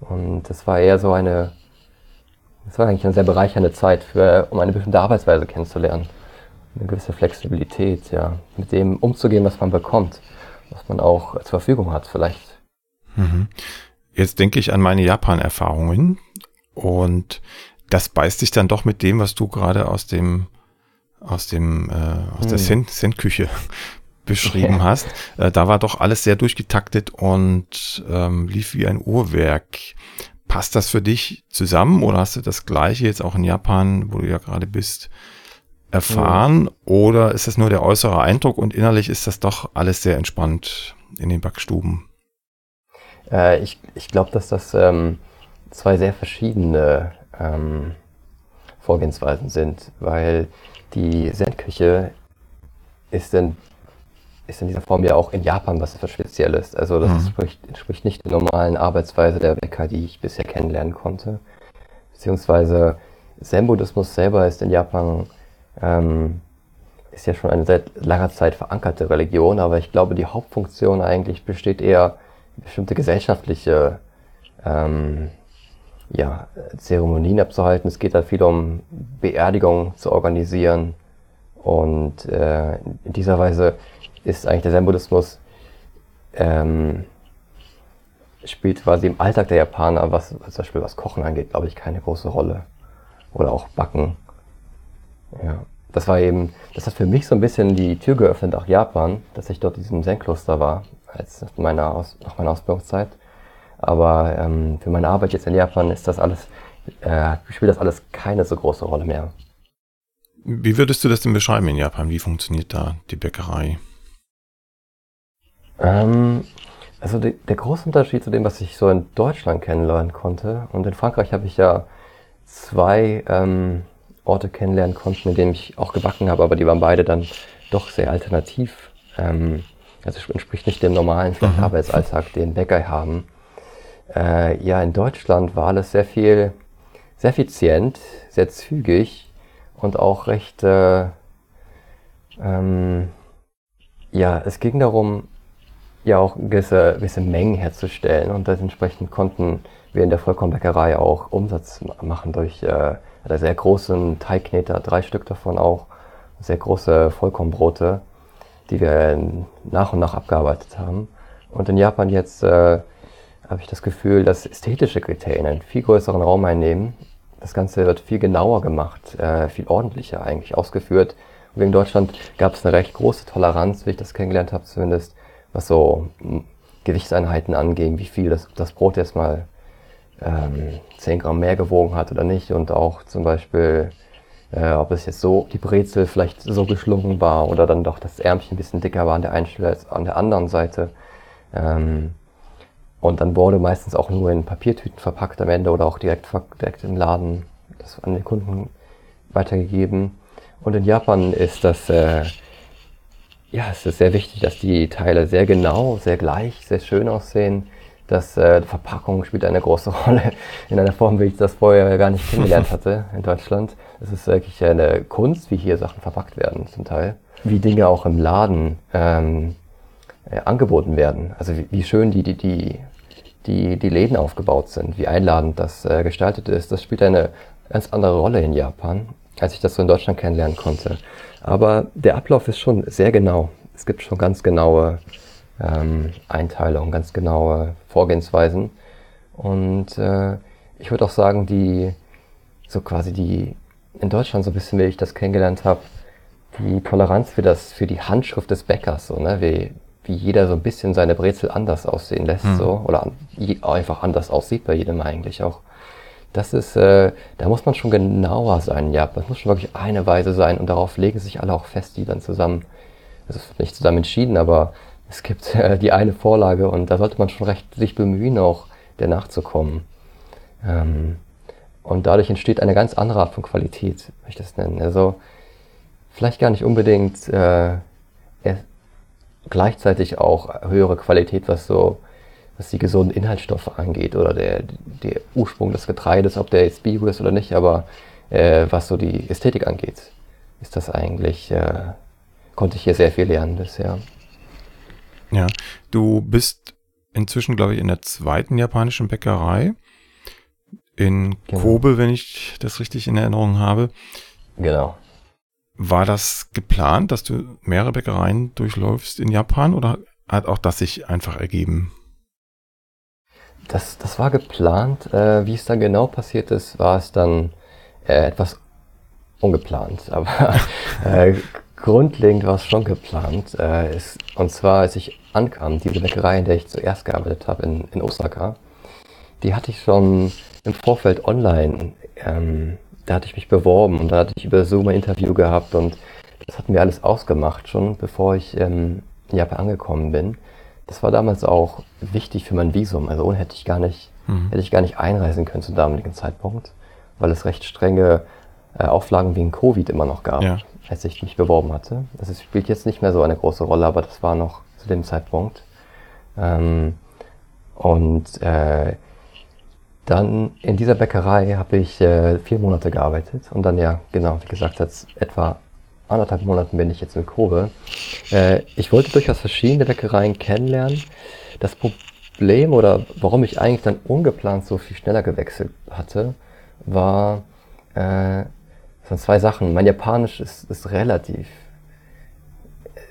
Speaker 2: Und das war eher so eine, das war eigentlich eine sehr bereichernde Zeit, für, um eine bestimmte Arbeitsweise kennenzulernen. Eine gewisse Flexibilität, ja, mit dem umzugehen, was man bekommt, was man auch zur Verfügung hat, vielleicht.
Speaker 1: Mhm. Jetzt denke ich an meine Japan-Erfahrungen und das beißt sich dann doch mit dem, was du gerade aus dem aus dem äh, aus der mhm. Cent-Küche beschrieben hast. Äh, da war doch alles sehr durchgetaktet und ähm, lief wie ein Uhrwerk. Passt das für dich zusammen oder hast du das gleiche jetzt auch in Japan, wo du ja gerade bist, erfahren? Mhm. Oder ist das nur der äußere Eindruck und innerlich ist das doch alles sehr entspannt in den Backstuben?
Speaker 2: Äh, ich ich glaube, dass das ähm, zwei sehr verschiedene ähm, Vorgehensweisen sind, weil die Zen-Küche ist in ist in dieser Form ja auch in Japan was Spezielles. Also das mhm. entspricht, entspricht nicht der normalen Arbeitsweise der Bäcker, die ich bisher kennenlernen konnte. Beziehungsweise Zen-Buddhismus selber ist in Japan ähm, ist ja schon eine seit langer Zeit verankerte Religion, aber ich glaube, die Hauptfunktion eigentlich besteht eher bestimmte gesellschaftliche ähm, ja, Zeremonien abzuhalten. Es geht da viel um Beerdigungen zu organisieren und äh, in dieser Weise ist eigentlich der Zen-Buddhismus ähm, spielt quasi im Alltag der Japaner, was zum Beispiel was Kochen angeht, glaube ich, keine große Rolle. Oder auch Backen. Ja. Das war eben, das hat für mich so ein bisschen die Tür geöffnet nach Japan, dass ich dort in diesem Zen-Kloster war, als meiner Aus, nach meiner Ausbildungszeit. Aber ähm, für meine Arbeit jetzt in Japan ist das alles, äh, spielt das alles keine so große Rolle mehr.
Speaker 1: Wie würdest du das denn beschreiben in Japan? Wie funktioniert da die Bäckerei?
Speaker 2: Ähm, also die, der große Unterschied zu dem, was ich so in Deutschland kennenlernen konnte, und in Frankreich habe ich ja zwei ähm, Orte kennenlernen konnten, in denen ich auch gebacken habe, aber die waren beide dann doch sehr alternativ. Ähm, also entspricht nicht dem normalen mhm. Arbeitsalltag, den Bäcker haben. Äh, ja, in Deutschland war alles sehr viel, sehr effizient, sehr zügig und auch recht, äh, ähm, ja, es ging darum, ja auch gewisse, gewisse Mengen herzustellen und dementsprechend konnten wir in der Vollkornbäckerei auch Umsatz machen durch äh, einen sehr großen Teigkneter, drei Stück davon auch, sehr große Vollkornbrote, die wir nach und nach abgearbeitet haben. Und in Japan jetzt äh, habe ich das Gefühl, dass ästhetische Kriterien einen viel größeren Raum einnehmen. Das Ganze wird viel genauer gemacht, äh, viel ordentlicher eigentlich ausgeführt. Und in Deutschland gab es eine recht große Toleranz, wie ich das kennengelernt habe zumindest, was so hm, Gewichtseinheiten anging, wie viel das, das Brot jetzt mal ähm, 10 Gramm mehr gewogen hat oder nicht und auch zum Beispiel, äh, ob es jetzt so, die Brezel vielleicht so geschlungen war oder dann doch das Ärmchen ein bisschen dicker war an der einen Stelle als an der anderen Seite. Ähm, und dann wurde meistens auch nur in Papiertüten verpackt am Ende oder auch direkt, direkt im Laden das an den Kunden weitergegeben. Und in Japan ist das äh, ja, es ist sehr wichtig, dass die Teile sehr genau, sehr gleich, sehr schön aussehen. Das äh, Verpackung spielt eine große Rolle in einer Form, wie ich das vorher gar nicht kennengelernt hatte in Deutschland. Es ist wirklich eine Kunst, wie hier Sachen verpackt werden zum Teil. Wie Dinge auch im Laden ähm, äh, angeboten werden. Also wie, wie schön die, die, die, die, die Läden aufgebaut sind, wie einladend das äh, gestaltet ist. Das spielt eine ganz andere Rolle in Japan, als ich das so in Deutschland kennenlernen konnte. Aber der Ablauf ist schon sehr genau. Es gibt schon ganz genaue ähm, Einteilungen, ganz genaue Vorgehensweisen. Und äh, ich würde auch sagen, die so quasi die in Deutschland so ein bisschen, wie ich das kennengelernt habe, die Toleranz für das für die Handschrift des Bäckers, so ne, wie wie jeder so ein bisschen seine Brezel anders aussehen lässt, mhm. so, oder einfach anders aussieht bei jedem eigentlich auch. Das ist, äh, da muss man schon genauer sein, ja. Das muss schon wirklich eine Weise sein und darauf legen sich alle auch fest, die dann zusammen, ist nicht zusammen entschieden, aber es gibt äh, die eine Vorlage und da sollte man schon recht sich bemühen, auch der nachzukommen. Ähm, und dadurch entsteht eine ganz andere Art von Qualität, möchte ich das nennen. Also vielleicht gar nicht unbedingt äh, gleichzeitig auch höhere Qualität, was so was die gesunden Inhaltsstoffe angeht oder der, der Ursprung des Getreides, ob der jetzt Bio ist oder nicht, aber äh, was so die Ästhetik angeht, ist das eigentlich, äh, konnte ich hier sehr viel lernen bisher.
Speaker 1: Ja, du bist inzwischen, glaube ich, in der zweiten japanischen Bäckerei in genau. Kobe, wenn ich das richtig in Erinnerung habe.
Speaker 2: Genau.
Speaker 1: War das geplant, dass du mehrere Bäckereien durchläufst in Japan oder hat auch das sich einfach ergeben?
Speaker 2: Das, das war geplant. Äh, wie es dann genau passiert ist, war es dann äh, etwas ungeplant. Aber äh, grundlegend war es schon geplant. Äh, ist, und zwar, als ich ankam, diese Bäckerei, in der ich zuerst gearbeitet habe in, in Osaka, die hatte ich schon im Vorfeld online ähm, da hatte ich mich beworben und da hatte ich über Zoom ein Interview gehabt und das hatten wir alles ausgemacht, schon bevor ich ähm, in Japan angekommen bin. Das war damals auch wichtig für mein Visum. Also ohne hätte ich gar nicht, mhm. hätte ich gar nicht einreisen können zum damaligen Zeitpunkt, weil es recht strenge äh, Auflagen wegen Covid immer noch gab, ja. als ich mich beworben hatte. Das spielt jetzt nicht mehr so eine große Rolle, aber das war noch zu dem Zeitpunkt. Ähm, und äh, dann in dieser Bäckerei habe ich äh, vier Monate gearbeitet und dann ja, genau, wie gesagt, jetzt etwa anderthalb Monaten bin ich jetzt in Kobe. Äh, ich wollte durchaus verschiedene Bäckereien kennenlernen. Das Problem oder warum ich eigentlich dann ungeplant so viel schneller gewechselt hatte, war, äh, sind zwei Sachen. Mein Japanisch ist, ist relativ,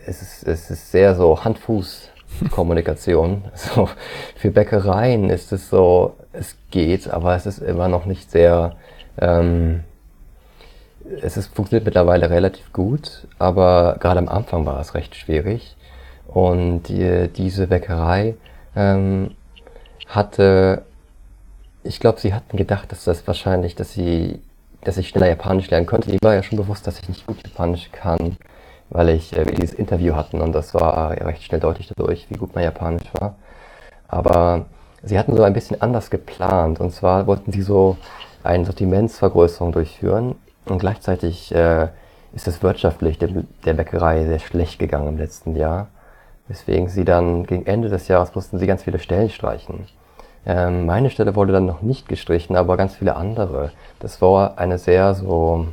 Speaker 2: es ist, es ist sehr so Hand-Fuß Kommunikation. So, für Bäckereien ist es so, es geht, aber es ist immer noch nicht sehr, ähm, es ist, funktioniert mittlerweile relativ gut, aber gerade am Anfang war es recht schwierig. Und die, diese Bäckerei ähm, hatte, ich glaube, sie hatten gedacht, dass das wahrscheinlich, dass sie, dass ich schneller Japanisch lernen könnte. Ihm war ja schon bewusst, dass ich nicht gut Japanisch kann weil ich äh, dieses Interview hatten und das war recht schnell deutlich dadurch, wie gut mein Japanisch war. Aber sie hatten so ein bisschen anders geplant und zwar wollten sie so eine Sortimentsvergrößerung durchführen und gleichzeitig äh, ist es wirtschaftlich der, der Bäckerei sehr schlecht gegangen im letzten Jahr, weswegen sie dann gegen Ende des Jahres mussten sie ganz viele Stellen streichen. Ähm, meine Stelle wurde dann noch nicht gestrichen, aber ganz viele andere. Das war eine sehr so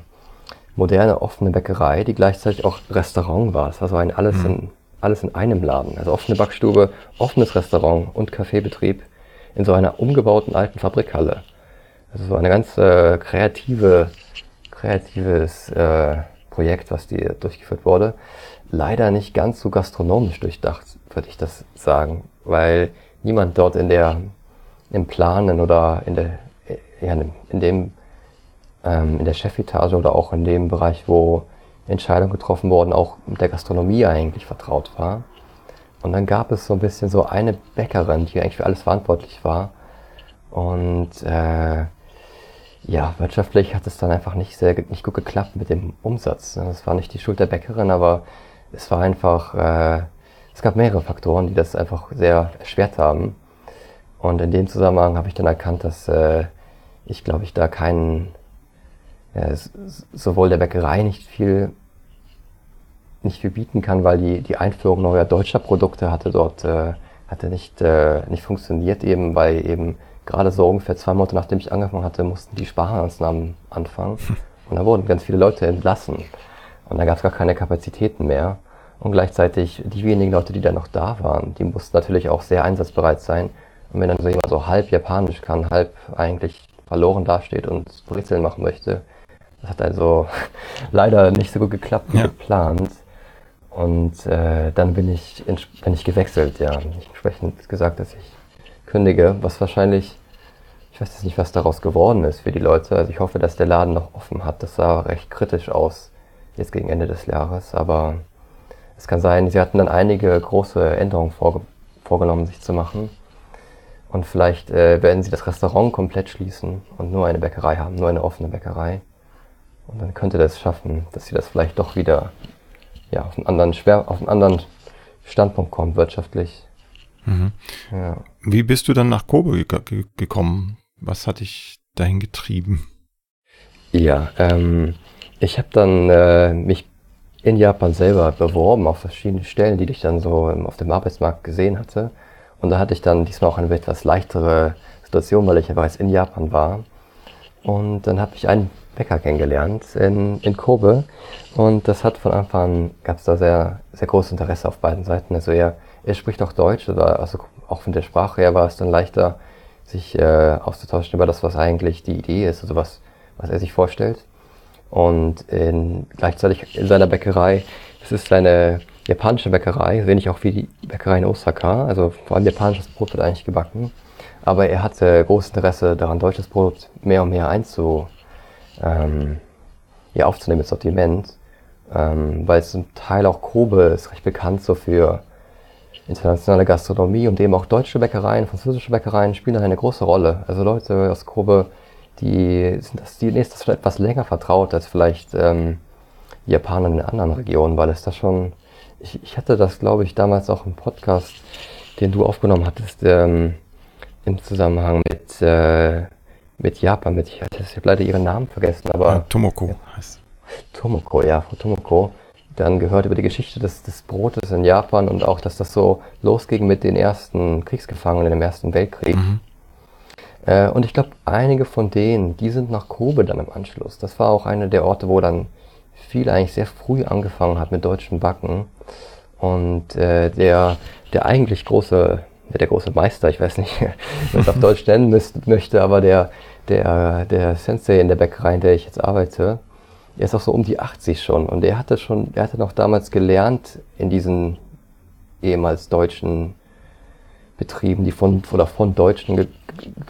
Speaker 2: moderne offene Bäckerei, die gleichzeitig auch Restaurant war. Das war so ein alles, mhm. in, alles in einem Laden. Also offene Backstube, offenes Restaurant und Kaffeebetrieb in so einer umgebauten alten Fabrikhalle. Also so eine ganz äh, kreative, kreatives äh, Projekt, was die durchgeführt wurde. Leider nicht ganz so gastronomisch durchdacht, würde ich das sagen, weil niemand dort in der im Planen oder in der ja, in dem ähm, in der Chefetage oder auch in dem Bereich, wo Entscheidungen getroffen wurden, auch mit der Gastronomie eigentlich vertraut war. Und dann gab es so ein bisschen so eine Bäckerin, die eigentlich für alles verantwortlich war. Und äh, ja, wirtschaftlich hat es dann einfach nicht sehr nicht gut geklappt mit dem Umsatz. Das war nicht die Schuld der Bäckerin, aber es war einfach, äh, es gab mehrere Faktoren, die das einfach sehr erschwert haben. Und in dem Zusammenhang habe ich dann erkannt, dass äh, ich, glaube ich, da keinen ja, sowohl der Bäckerei nicht viel, nicht viel bieten kann, weil die, die Einführung neuer deutscher Produkte hatte dort äh, hatte nicht, äh, nicht funktioniert, eben weil eben gerade so ungefähr zwei Monate nachdem ich angefangen hatte, mussten die Sparmaßnahmen anfangen. Und da wurden ganz viele Leute entlassen. Und da gab es gar keine Kapazitäten mehr. Und gleichzeitig die wenigen Leute, die da noch da waren, die mussten natürlich auch sehr einsatzbereit sein. Und wenn dann so jemand so halb Japanisch kann, halb eigentlich verloren dasteht und Brezeln machen möchte, das hat also leider nicht so gut geklappt wie ja. geplant. Und äh, dann bin ich, bin ich gewechselt, ja. Ich entsprechend gesagt, dass ich kündige, was wahrscheinlich, ich weiß jetzt nicht, was daraus geworden ist für die Leute. Also ich hoffe, dass der Laden noch offen hat. Das sah recht kritisch aus, jetzt gegen Ende des Jahres, aber Es kann sein, sie hatten dann einige große Änderungen vorge vorgenommen, sich zu machen. Und vielleicht äh, werden sie das Restaurant komplett schließen und nur eine Bäckerei haben, nur eine offene Bäckerei. Und dann könnte das schaffen, dass sie das vielleicht doch wieder ja, auf, einen anderen Schwer auf einen anderen Standpunkt kommen, wirtschaftlich.
Speaker 1: Mhm. Ja. Wie bist du dann nach Kobe ge gekommen? Was hat dich dahin getrieben?
Speaker 2: Ja, ähm, ich habe dann äh, mich in Japan selber beworben auf verschiedene Stellen, die ich dann so auf dem Arbeitsmarkt gesehen hatte. Und da hatte ich dann diesmal auch eine etwas leichtere Situation, weil ich ja bereits in Japan war. Und dann habe ich einen Bäcker kennengelernt in, in Kobe. Und das hat von Anfang an, gab es da sehr, sehr großes Interesse auf beiden Seiten. Also er, er spricht auch Deutsch, oder also auch von der Sprache her war es dann leichter, sich äh, auszutauschen über das, was eigentlich die Idee ist, also was, was er sich vorstellt. Und in, gleichzeitig in seiner Bäckerei, es ist eine japanische Bäckerei, wenig auch wie die Bäckerei in Osaka, also vor allem japanisches Brot wird eigentlich gebacken. Aber er hatte großes Interesse daran, deutsches Brot mehr und mehr einzu, ähm, ja, aufzunehmen ins Sortiment, ähm, weil zum Teil auch Kobe ist recht bekannt so für internationale Gastronomie und eben auch deutsche Bäckereien, französische Bäckereien spielen da eine große Rolle. Also Leute aus Kobe, die sind das, die ist das schon etwas länger vertraut als vielleicht ähm, Japaner in anderen Regionen, weil es da schon, ich, ich hatte das glaube ich damals auch im Podcast, den du aufgenommen hattest, ähm, im Zusammenhang mit äh, mit Japan, mit, ich habe leider ihren Namen vergessen, aber. Ja,
Speaker 1: Tomoko ja, heißt.
Speaker 2: Tomoko, ja, Frau Tomoko. Dann gehört über die Geschichte des, des Brotes in Japan und auch, dass das so losging mit den ersten Kriegsgefangenen im Ersten Weltkrieg. Mhm. Äh, und ich glaube, einige von denen, die sind nach Kobe dann im Anschluss. Das war auch einer der Orte, wo dann viel eigentlich sehr früh angefangen hat mit deutschen Backen. Und äh, der, der eigentlich große, der große Meister, ich weiß nicht, wie man es auf Deutsch nennen müsst, möchte, aber der, der, der Sensei in der Bäckerei, in der ich jetzt arbeite, er ist auch so um die 80 schon. Und er hatte schon, er hatte noch damals gelernt in diesen ehemals deutschen Betrieben, die von oder von Deutschen ge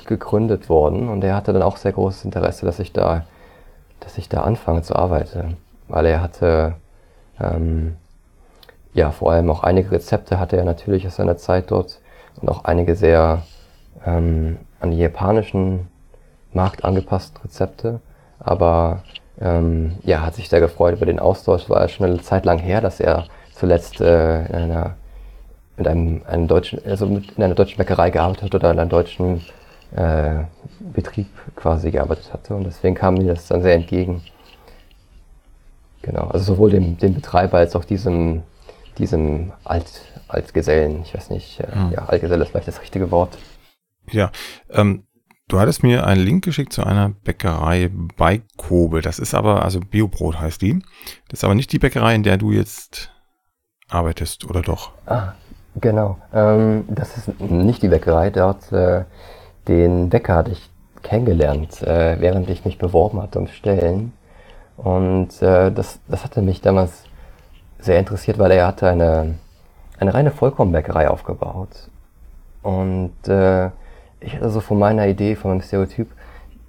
Speaker 2: gegründet wurden. Und er hatte dann auch sehr großes Interesse, dass ich da, dass ich da anfange zu arbeiten, weil er hatte ähm, ja vor allem auch einige Rezepte hatte er natürlich aus seiner Zeit dort und auch einige sehr ähm, an die japanischen marktangepassten Rezepte. Aber ähm, ja, hat sich sehr gefreut über den Austausch. War schon eine Zeit lang her, dass er zuletzt äh, in einer mit einem, einem deutschen, also mit, in einer deutschen Bäckerei gearbeitet hat oder in einem deutschen äh, Betrieb quasi gearbeitet hatte. Und deswegen kam mir das dann sehr entgegen. Genau, also sowohl dem, dem Betreiber als auch diesem, diesem Alt, Altgesellen, ich weiß nicht, äh, mhm. ja, Altgeselle ist vielleicht das richtige Wort.
Speaker 1: Ja, ähm, Du hattest mir einen Link geschickt zu einer Bäckerei bei Kobe. Das ist aber, also Biobrot heißt die. Das ist aber nicht die Bäckerei, in der du jetzt arbeitest, oder doch?
Speaker 2: Ah, genau. Ähm, das ist nicht die Bäckerei. Dort, äh, den Bäcker hatte ich kennengelernt, äh, während ich mich beworben hatte um Stellen. Und äh, das, das hatte mich damals sehr interessiert, weil er hatte eine, eine reine Vollkornbäckerei aufgebaut. Und äh, ich hätte so von meiner Idee, von meinem Stereotyp,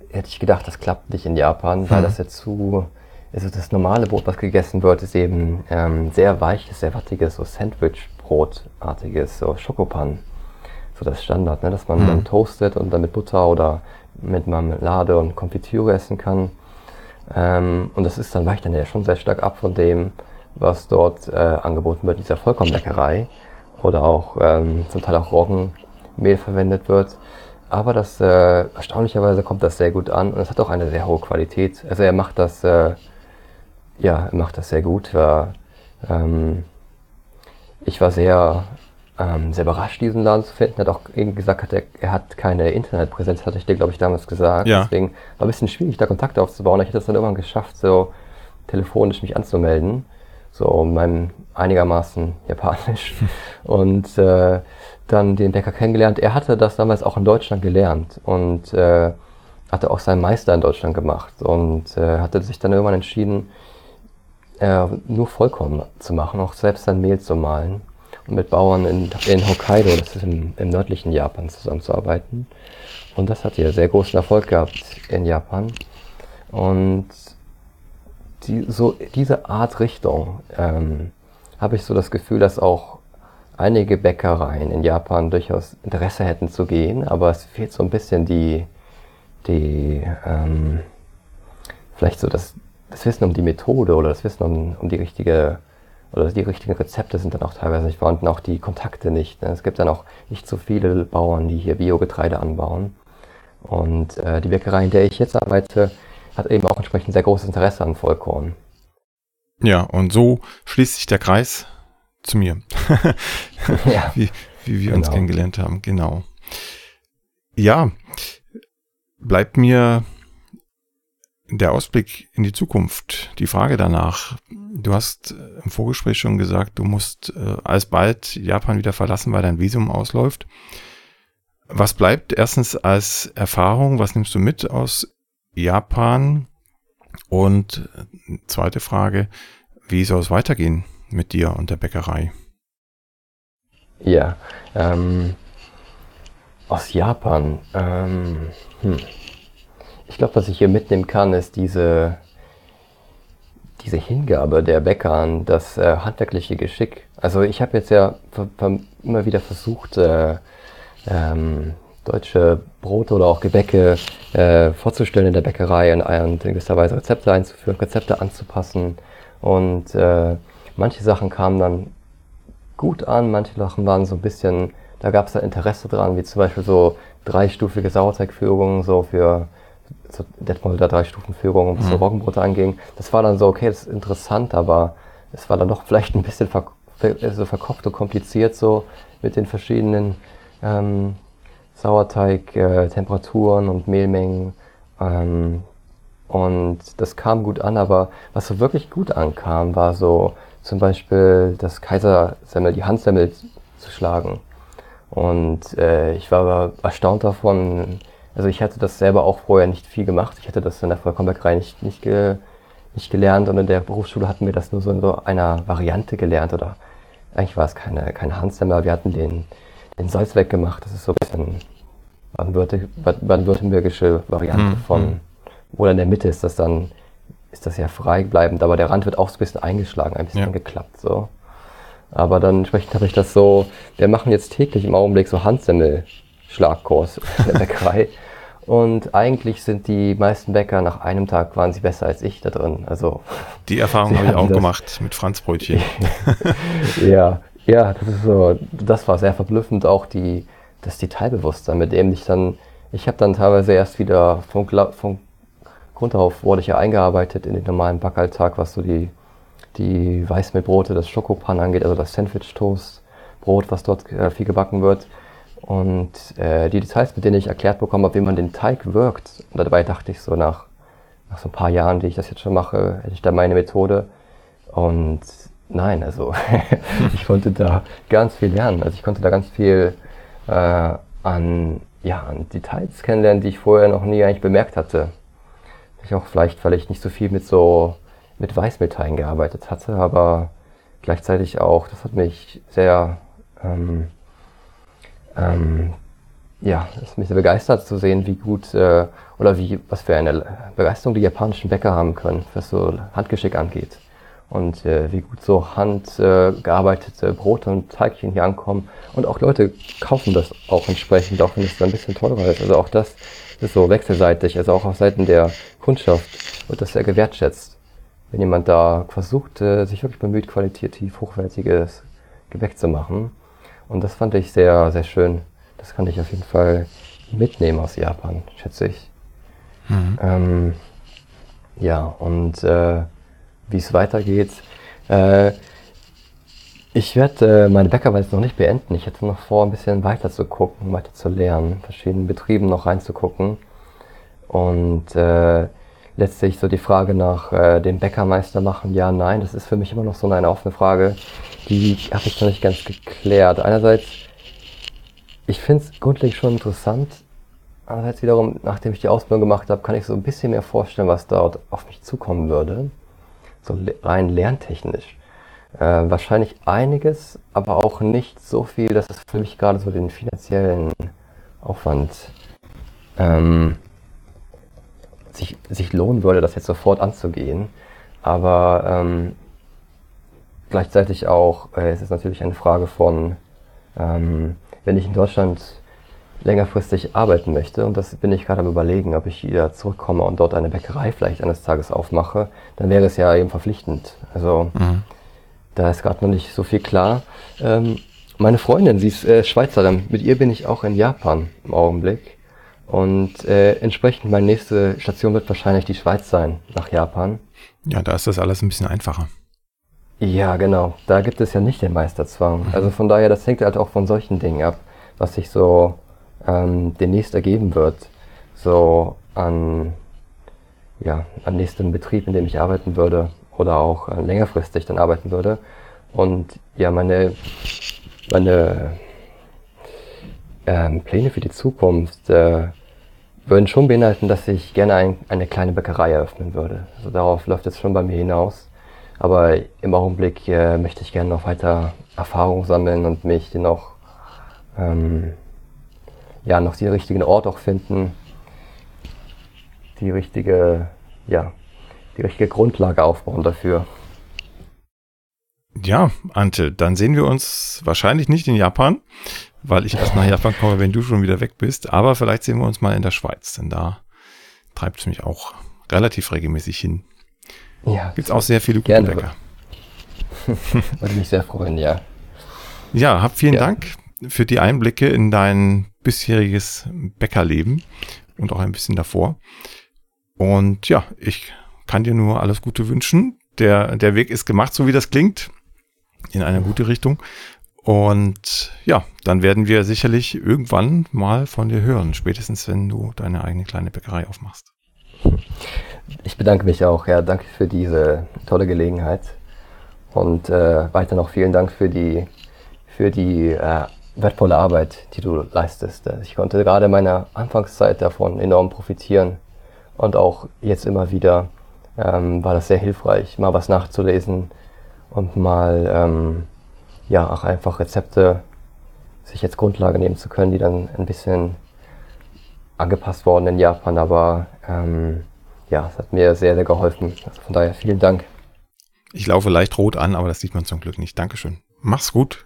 Speaker 2: hätte ich gedacht, das klappt nicht in Japan, weil mhm. das ja zu, also das normale Brot, was gegessen wird, ist eben ähm, sehr weiches, sehr wattiges, so Sandwich-Brotartiges, so Schokopan. So das Standard, ne, dass man mhm. dann toastet und dann mit Butter oder mit Marmelade und Konfitüre essen kann. Ähm, und das ist dann, weicht dann ja schon sehr stark ab von dem, was dort äh, angeboten wird, dieser Vollkornbäckerei. Oder auch ähm, zum Teil auch Roggenmehl verwendet wird. Aber das äh, erstaunlicherweise kommt das sehr gut an und es hat auch eine sehr hohe Qualität. Also er macht das, äh, ja, er macht das sehr gut. War, ähm, ich war sehr, ähm, sehr überrascht, diesen Laden zu finden. Er hat auch irgendwie gesagt, hat er, er hat keine Internetpräsenz, hatte ich dir, glaube ich, damals gesagt. Ja. Deswegen war ein bisschen schwierig, da Kontakte aufzubauen. Ich hätte es dann irgendwann geschafft, so telefonisch mich anzumelden. So meinem einigermaßen Japanisch. und äh, dann den Bäcker kennengelernt. Er hatte das damals auch in Deutschland gelernt und äh, hatte auch seinen Meister in Deutschland gemacht und äh, hatte sich dann irgendwann entschieden, äh, nur Vollkorn zu machen, auch selbst sein Mehl zu mahlen und mit Bauern in, in Hokkaido, das ist im, im nördlichen Japan, zusammenzuarbeiten. Und das hat ja sehr großen Erfolg gehabt in Japan. Und die, so diese Art Richtung, ähm, habe ich so das Gefühl, dass auch einige Bäckereien in Japan durchaus Interesse hätten zu gehen, aber es fehlt so ein bisschen die, die ähm, vielleicht so das, das Wissen um die Methode oder das Wissen um, um die richtige oder die richtigen Rezepte sind dann auch teilweise nicht vorhanden, auch die Kontakte nicht. Ne? Es gibt dann auch nicht so viele Bauern, die hier Biogetreide anbauen. Und äh, die Bäckerei, in der ich jetzt arbeite, hat eben auch entsprechend sehr großes Interesse an Vollkorn.
Speaker 1: Ja, und so schließt sich der Kreis zu mir. ja, wie, wie wir genau. uns kennengelernt haben, genau. Ja, bleibt mir der Ausblick in die Zukunft, die Frage danach. Du hast äh, im Vorgespräch schon gesagt, du musst äh, alsbald Japan wieder verlassen, weil dein Visum ausläuft. Was bleibt erstens als Erfahrung? Was nimmst du mit aus Japan? Und äh, zweite Frage, wie soll es weitergehen mit dir und der Bäckerei?
Speaker 2: Ja, ähm, aus Japan. Ähm, hm. Ich glaube, was ich hier mitnehmen kann, ist diese, diese Hingabe der Bäcker an das äh, handwerkliche Geschick. Also ich habe jetzt ja immer wieder versucht, äh, ähm, deutsche Brote oder auch Gebäcke äh, vorzustellen in der Bäckerei und, und in gewisser Weise Rezepte einzuführen, Rezepte anzupassen. Und äh, manche Sachen kamen dann gut an, manche Sachen waren so ein bisschen, da gab es da Interesse dran, wie zum Beispiel so dreistufige Sauerteigführungen, so für so Detmolder Drei-Stufen-Führung, was mhm. so Roggenbrote anging. Das war dann so, okay, das ist interessant, aber es war dann doch vielleicht ein bisschen ver so verkopft und kompliziert so mit den verschiedenen ähm, Sauerteig-Temperaturen äh, und Mehlmengen. Ähm, und das kam gut an, aber was so wirklich gut ankam, war so zum Beispiel das Kaisersemmel, die Handsemmel zu schlagen. Und äh, ich war aber erstaunt davon, also ich hatte das selber auch vorher nicht viel gemacht. Ich hatte das in der Vollkommenbäckerei nicht, nicht, ge, nicht gelernt und in der Berufsschule hatten wir das nur so in so einer Variante gelernt oder eigentlich war es keine, keine Handsemmer. Wir hatten den, den Salz weggemacht. Das ist so ein bisschen baden-württembergische Variante mhm. von, hm. oder in der Mitte ist das dann, ist das ja frei bleibend, aber der Rand wird auch so ein bisschen eingeschlagen, ein bisschen ja. geklappt, so. Aber dann entsprechend habe ich das so, wir machen jetzt täglich im Augenblick so Handsemmel-Schlagkurs in der Bäckerei. Und eigentlich sind die meisten Bäcker nach einem Tag waren sie besser als ich da drin. Also
Speaker 1: die Erfahrung habe ich auch gemacht mit Franzbrötchen.
Speaker 2: ja, ja, das ist so. Das war sehr verblüffend auch die das Detailbewusstsein, mit dem ich dann ich habe dann teilweise erst wieder von, von Grund auf wurde ich ja eingearbeitet in den normalen Backalltag, was so die die Weißmehlbrote, das Schokopan angeht, also das Sandwich Toast Brot, was dort äh, viel gebacken wird. Und äh, die Details, mit denen ich erklärt bekommen habe, wie man den Teig wirkt. Und dabei dachte ich so nach, nach so ein paar Jahren, die ich das jetzt schon mache, hätte ich da meine Methode. Und nein, also ich konnte da ganz viel lernen. Also ich konnte da ganz viel äh, an, ja, an Details kennenlernen, die ich vorher noch nie eigentlich bemerkt hatte. Ich auch vielleicht, weil ich nicht so viel mit so mit Weißmetallen gearbeitet hatte, aber gleichzeitig auch, das hat mich sehr ähm, ähm, ja, es ist mich sehr begeistert zu sehen, wie gut äh, oder wie, was für eine Begeisterung die japanischen Bäcker haben können, was so Handgeschick angeht. Und äh, wie gut so handgearbeitete äh, Brote und Teigchen hier ankommen. Und auch Leute kaufen das auch entsprechend, auch wenn es ein bisschen teurer ist. Also auch das ist so wechselseitig. Also auch auf Seiten der Kundschaft wird das sehr gewertschätzt. Wenn jemand da versucht, äh, sich wirklich bemüht, qualitativ hochwertiges Gebäck zu machen. Und das fand ich sehr, sehr schön. Das kann ich auf jeden Fall mitnehmen aus Japan, schätze ich. Mhm. Ähm, ja, und äh, wie es weitergeht. Äh, ich werde äh, meine Bäckerarbeit noch nicht beenden. Ich hätte noch vor, ein bisschen weiter zu gucken, weiter zu lernen, verschiedenen Betrieben noch reinzugucken. Und äh, letztlich so die Frage nach äh, dem Bäckermeister machen, ja, nein, das ist für mich immer noch so eine offene Frage die habe ich noch nicht ganz geklärt. Einerseits, ich finde es grundlegend schon interessant. Andererseits wiederum, nachdem ich die Ausbildung gemacht habe, kann ich so ein bisschen mehr vorstellen, was dort auf mich zukommen würde. So rein lerntechnisch. Äh, wahrscheinlich einiges, aber auch nicht so viel, dass es für mich gerade so den finanziellen Aufwand ähm, sich, sich lohnen würde, das jetzt sofort anzugehen. Aber ähm, gleichzeitig auch äh, es ist natürlich eine Frage von, ähm, wenn ich in Deutschland längerfristig arbeiten möchte, und das bin ich gerade am überlegen, ob ich wieder zurückkomme und dort eine Bäckerei vielleicht eines Tages aufmache, dann wäre es ja eben verpflichtend. Also mhm. da ist gerade noch nicht so viel klar. Ähm, meine Freundin, sie ist äh, Schweizerin, mit ihr bin ich auch in Japan im Augenblick. Und äh, entsprechend meine nächste Station wird wahrscheinlich die Schweiz sein, nach Japan.
Speaker 1: Ja, da ist das alles ein bisschen einfacher.
Speaker 2: Ja, genau. Da gibt es ja nicht den Meisterzwang. Mhm. Also von daher, das hängt halt auch von solchen Dingen ab, was sich so ähm, demnächst ergeben wird. So an, ja, am nächsten Betrieb, in dem ich arbeiten würde oder auch äh, längerfristig dann arbeiten würde. Und ja, meine, meine ähm, Pläne für die Zukunft äh, würden schon beinhalten, dass ich gerne ein, eine kleine Bäckerei eröffnen würde. Also darauf läuft es schon bei mir hinaus. Aber im Augenblick äh, möchte ich gerne noch weiter Erfahrung sammeln und mich noch, ähm, ja, noch den richtigen Ort auch finden, die richtige, ja, die richtige Grundlage aufbauen dafür.
Speaker 1: Ja, Ante, dann sehen wir uns wahrscheinlich nicht in Japan, weil ich erst nach Japan komme, wenn du schon wieder weg bist. Aber vielleicht sehen wir uns mal in der Schweiz, denn da treibt es mich auch relativ regelmäßig hin. Ja. Gibt es auch sehr viele
Speaker 2: gute Bäcker. Würde mich sehr freuen, ja.
Speaker 1: Ja, hab vielen ja. Dank für die Einblicke in dein bisheriges Bäckerleben und auch ein bisschen davor. Und ja, ich kann dir nur alles Gute wünschen. Der, der Weg ist gemacht, so wie das klingt, in eine gute Richtung. Und ja, dann werden wir sicherlich irgendwann mal von dir hören, spätestens wenn du deine eigene kleine Bäckerei aufmachst.
Speaker 2: Ich bedanke mich auch, ja, danke für diese tolle Gelegenheit. Und äh, weiter noch vielen Dank für die, für die äh, wertvolle Arbeit, die du leistest. Ich konnte gerade in meiner Anfangszeit davon enorm profitieren und auch jetzt immer wieder ähm, war das sehr hilfreich, mal was nachzulesen und mal ähm, ja auch einfach Rezepte sich jetzt Grundlage nehmen zu können, die dann ein bisschen angepasst wurden in Japan, aber ähm, ja, es hat mir sehr, sehr geholfen. Also von daher vielen Dank.
Speaker 1: Ich laufe leicht rot an, aber das sieht man zum Glück nicht. Dankeschön. Mach's gut.